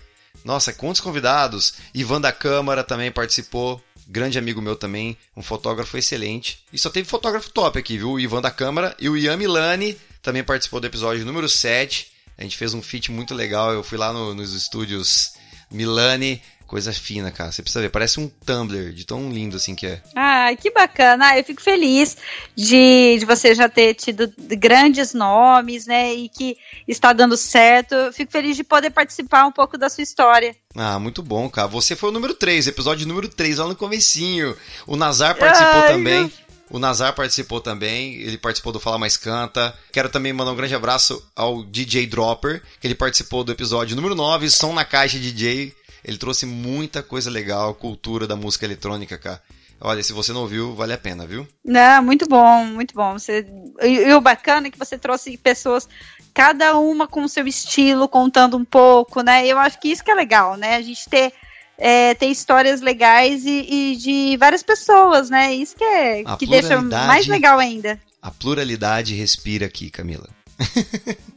Nossa, quantos convidados! Ivan da Câmara também participou, grande amigo meu também, um fotógrafo excelente. E só teve fotógrafo top aqui, viu? O Ivan da Câmara e o Ian Milani também participou do episódio número 7. A gente fez um feat muito legal. Eu fui lá no, nos estúdios Milani Coisa fina, cara. Você precisa ver. Parece um Tumblr, de tão lindo assim que é. Ah, que bacana. Ah, eu fico feliz de, de você já ter tido grandes nomes, né? E que está dando certo. Eu fico feliz de poder participar um pouco da sua história. Ah, muito bom, cara. Você foi o número 3, episódio número 3, lá no comecinho. O Nazar participou Ai, também. Meu... O Nazar participou também, ele participou do Fala Mais Canta. Quero também mandar um grande abraço ao DJ Dropper, que ele participou do episódio número 9, Som na Caixa DJ. Ele trouxe muita coisa legal, cultura da música eletrônica, cara. Olha, se você não ouviu, vale a pena, viu? Não, muito bom, muito bom. Você, e, e o bacana é que você trouxe pessoas, cada uma com o seu estilo, contando um pouco, né? Eu acho que isso que é legal, né? A gente ter, é, ter histórias legais e, e de várias pessoas, né? Isso que, é, A que deixa mais legal ainda. A pluralidade respira aqui, Camila.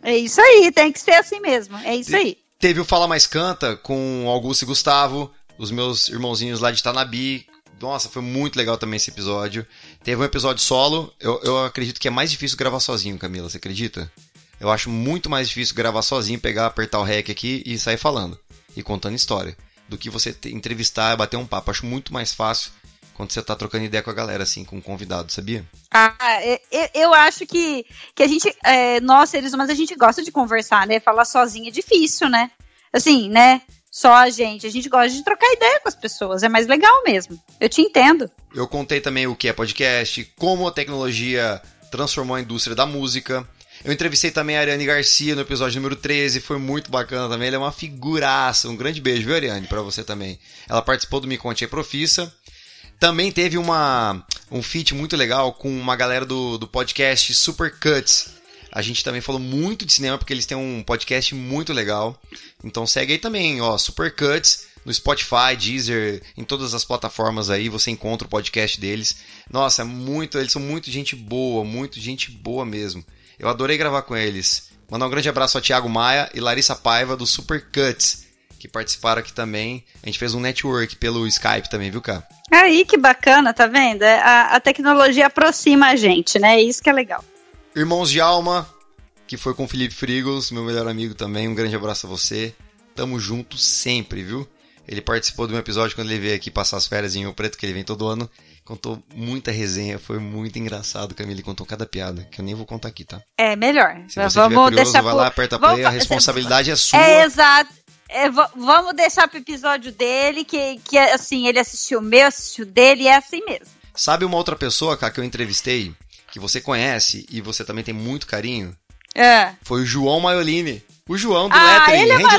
É isso aí, tem que ser assim mesmo. É isso aí. Teve o Fala Mais Canta com Augusto e Gustavo, os meus irmãozinhos lá de Tanabi. Nossa, foi muito legal também esse episódio. Teve um episódio solo. Eu, eu acredito que é mais difícil gravar sozinho, Camila, você acredita? Eu acho muito mais difícil gravar sozinho, pegar, apertar o REC aqui e sair falando. E contando história. Do que você entrevistar e bater um papo. Acho muito mais fácil quando você tá trocando ideia com a galera, assim, com um convidado, sabia? Ah, é- é- eu acho que, que a gente, é, nós seres humanos, a gente gosta de conversar, né? Falar sozinho é difícil, né? Assim, né? Só a gente. A gente gosta de trocar ideia com as pessoas. É mais legal mesmo. Eu te entendo. Eu contei também o que é podcast, como a tecnologia transformou a indústria da música. Eu entrevistei também a Ariane Garcia no episódio número 13, foi muito bacana também. Ela é uma figuraça. Um grande beijo, viu, Ariane, pra você também. Ela participou do Me Conte aí Profissa. Também teve uma, um feat muito legal com uma galera do, do podcast Super Cuts. A gente também falou muito de cinema porque eles têm um podcast muito legal. Então segue aí também, ó, Super Cuts no Spotify, Deezer, em todas as plataformas aí você encontra o podcast deles. Nossa, é muito, eles são muito gente boa, muito gente boa mesmo. Eu adorei gravar com eles. Mandar um grande abraço a Thiago Maia e Larissa Paiva do Super Cuts, que participaram aqui também. A gente fez um network pelo Skype também, viu, cara? Aí, que bacana, tá vendo? É, A, a tecnologia aproxima a gente, né? Isso que é legal. Irmãos de Alma, que foi com o Felipe Frigos, meu melhor amigo também. Um grande abraço a você. Tamo junto sempre, viu? Ele participou de um episódio quando ele veio aqui passar as férias em Rio Preto, que ele vem todo ano. Contou muita resenha, foi muito engraçado, Camila. Ele contou cada piada, que eu nem vou contar aqui, tá? É melhor. Se você vamos curioso, deixar vai lá, aperta vamos play, a fa- responsabilidade é sua. É, exato. É, va- vamos deixar pro episódio dele, que, que assim, ele assistiu o meu, assistiu o dele, e é assim mesmo. Sabe uma outra pessoa, cara, que eu entrevistei, que você conhece e você também tem muito carinho? É. Foi o João Maiolini. O João do Ah, Lettering, ele é Hand Lettering.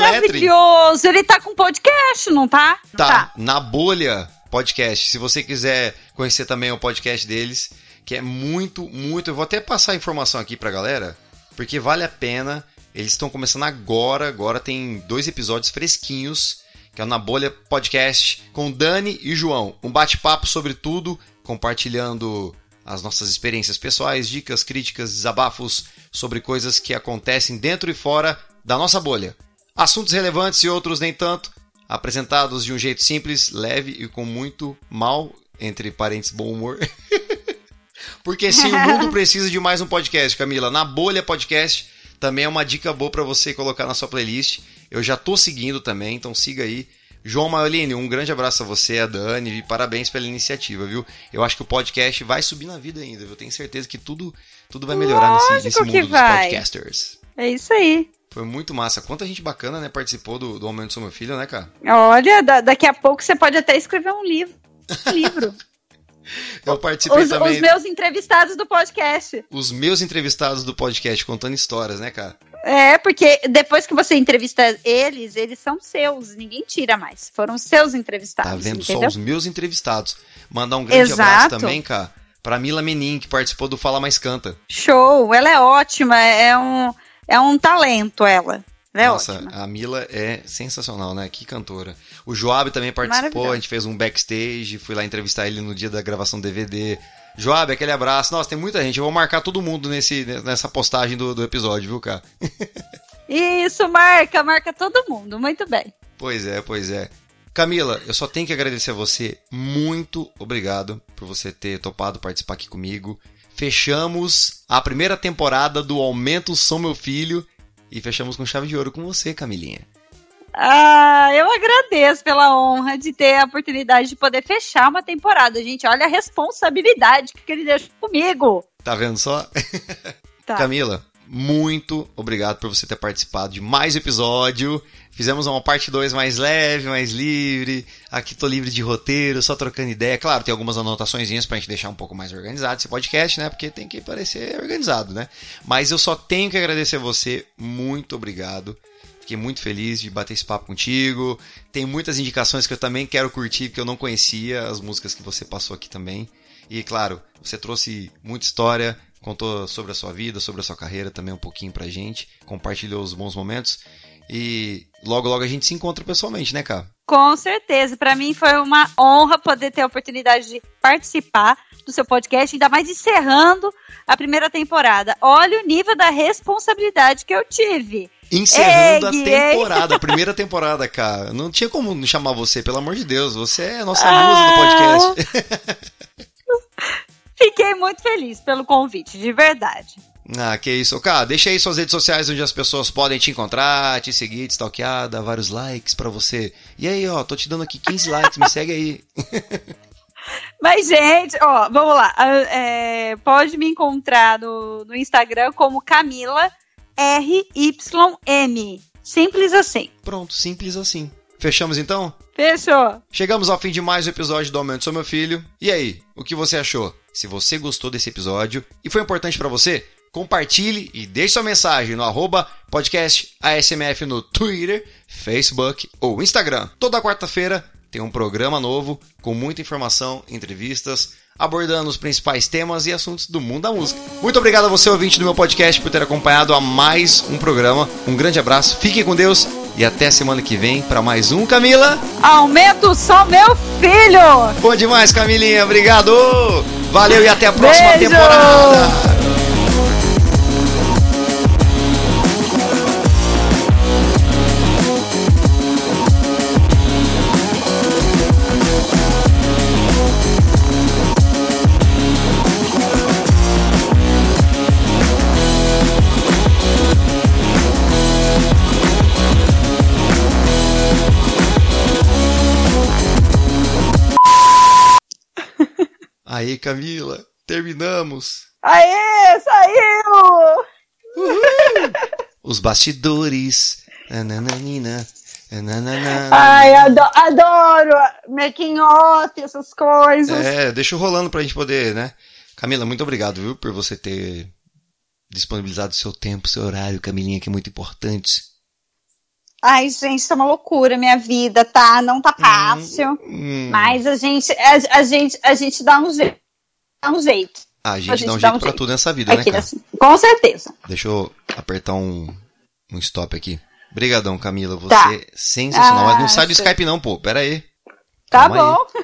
maravilhoso. Ele tá com podcast, não tá? Não Tá, na Bolha Podcast. Se você quiser conhecer também o podcast deles, que é muito, muito. Eu vou até passar a informação aqui pra galera, porque vale a pena. Eles estão começando agora. Agora tem dois episódios fresquinhos, que é o Na Bolha Podcast, com Dani e João. Um bate-papo sobre tudo, compartilhando as nossas experiências pessoais, dicas, críticas, desabafos sobre coisas que acontecem dentro e fora da nossa bolha. Assuntos relevantes e outros nem tanto, apresentados de um jeito simples, leve e com muito mal, entre parênteses, bom humor. Porque sim, o mundo precisa de mais um podcast, Camila. Na Bolha Podcast também é uma dica boa para você colocar na sua playlist. Eu já tô seguindo também, então siga aí. João Maiolini, um grande abraço a você, a Dani, e parabéns pela iniciativa, viu? Eu acho que o podcast vai subir na vida ainda, viu? Tenho certeza que tudo, tudo vai melhorar nesse, Lógico nesse mundo que dos vai. podcasters. É isso aí. Foi muito massa. Quanta gente bacana, né? Participou do, do Aumento do Meu Filho, né, cara? Olha, da- daqui a pouco você pode até escrever um livro. Um livro. Eu participei os, também. os meus entrevistados do podcast. Os meus entrevistados do podcast contando histórias, né, cara? É, porque depois que você entrevista eles, eles são seus, ninguém tira mais. Foram seus entrevistados. Tá vendo só entendeu? os meus entrevistados. Mandar um grande Exato. abraço também, cara, pra Mila Menin, que participou do Fala Mais Canta. Show, ela é ótima, é um, é um talento ela. Ela é Nossa, ótima. a Mila é sensacional, né? Que cantora. O Joab também participou, a gente fez um backstage, fui lá entrevistar ele no dia da gravação do DVD. Joab, aquele abraço. Nossa, tem muita gente. Eu vou marcar todo mundo nesse, nessa postagem do, do episódio, viu, cara? Isso, marca, marca todo mundo. Muito bem. Pois é, pois é. Camila, eu só tenho que agradecer a você. Muito obrigado por você ter topado participar aqui comigo. Fechamos a primeira temporada do Aumento Sou Meu Filho e fechamos com chave de ouro com você, Camilinha. Ah, eu agradeço pela honra de ter a oportunidade de poder fechar uma temporada, gente. Olha a responsabilidade que ele deixou comigo. Tá vendo só? Tá. Camila, muito obrigado por você ter participado de mais episódio. Fizemos uma parte 2 mais leve, mais livre. Aqui tô livre de roteiro, só trocando ideia. Claro, tem algumas anotaçõezinhas pra gente deixar um pouco mais organizado esse podcast, né? Porque tem que parecer organizado, né? Mas eu só tenho que agradecer a você. Muito obrigado. Fiquei muito feliz de bater esse papo contigo. Tem muitas indicações que eu também quero curtir, que eu não conhecia, as músicas que você passou aqui também. E claro, você trouxe muita história, contou sobre a sua vida, sobre a sua carreira também um pouquinho pra gente, compartilhou os bons momentos. E logo, logo a gente se encontra pessoalmente, né, cara? Com certeza. Para mim foi uma honra poder ter a oportunidade de participar do seu podcast, ainda mais encerrando a primeira temporada. Olha o nível da responsabilidade que eu tive. Encerrando a temporada, a primeira temporada, cara. Não tinha como chamar você, pelo amor de Deus. Você é a nossa ah... musa do podcast. Fiquei muito feliz pelo convite, de verdade. Ah, que isso. Cara, deixa aí suas redes sociais onde as pessoas podem te encontrar, te seguir, te stalkear, dar vários likes para você. E aí, ó, tô te dando aqui 15 likes, me segue aí. Mas, gente, ó, vamos lá. É, pode me encontrar no, no Instagram como Camila RYM. Simples assim. Pronto, simples assim. Fechamos então? Fechou. Chegamos ao fim de mais um episódio do Aumento Sou Meu Filho. E aí, o que você achou? Se você gostou desse episódio e foi importante para você, compartilhe e deixe sua mensagem no arroba podcast ASMF no Twitter, Facebook ou Instagram. Toda quarta-feira tem um programa novo com muita informação, entrevistas, abordando os principais temas e assuntos do mundo da música. Muito obrigado a você, ouvinte do meu podcast, por ter acompanhado a mais um programa. Um grande abraço, fiquem com Deus e até semana que vem para mais um, Camila. Aumento só meu filho! Bom demais, Camilinha, obrigado! Valeu e até a próxima Beijo. temporada! Aí, Camila, terminamos. Aê, saiu! Uhul. Os bastidores. Nananina. Ai, adoro, adoro making off, essas coisas. É, deixa rolando pra gente poder, né? Camila, muito obrigado, viu, por você ter disponibilizado seu tempo, seu horário, Camilinha, que é muito importante. Ai, gente, tá uma loucura minha vida, tá? Não tá fácil. Hum, hum. Mas a gente, a, a, gente, a gente dá um jeito. Dá um jeito. Ah, a gente, a gente dá um jeito dá um pra jeito. tudo nessa vida, aqui, né, cara? Com certeza. Deixa eu apertar um, um stop aqui. Obrigadão, Camila. Você tá. é sensacional. Ah, Mas não sai do Skype não, pô. Pera aí. Tá Calma bom.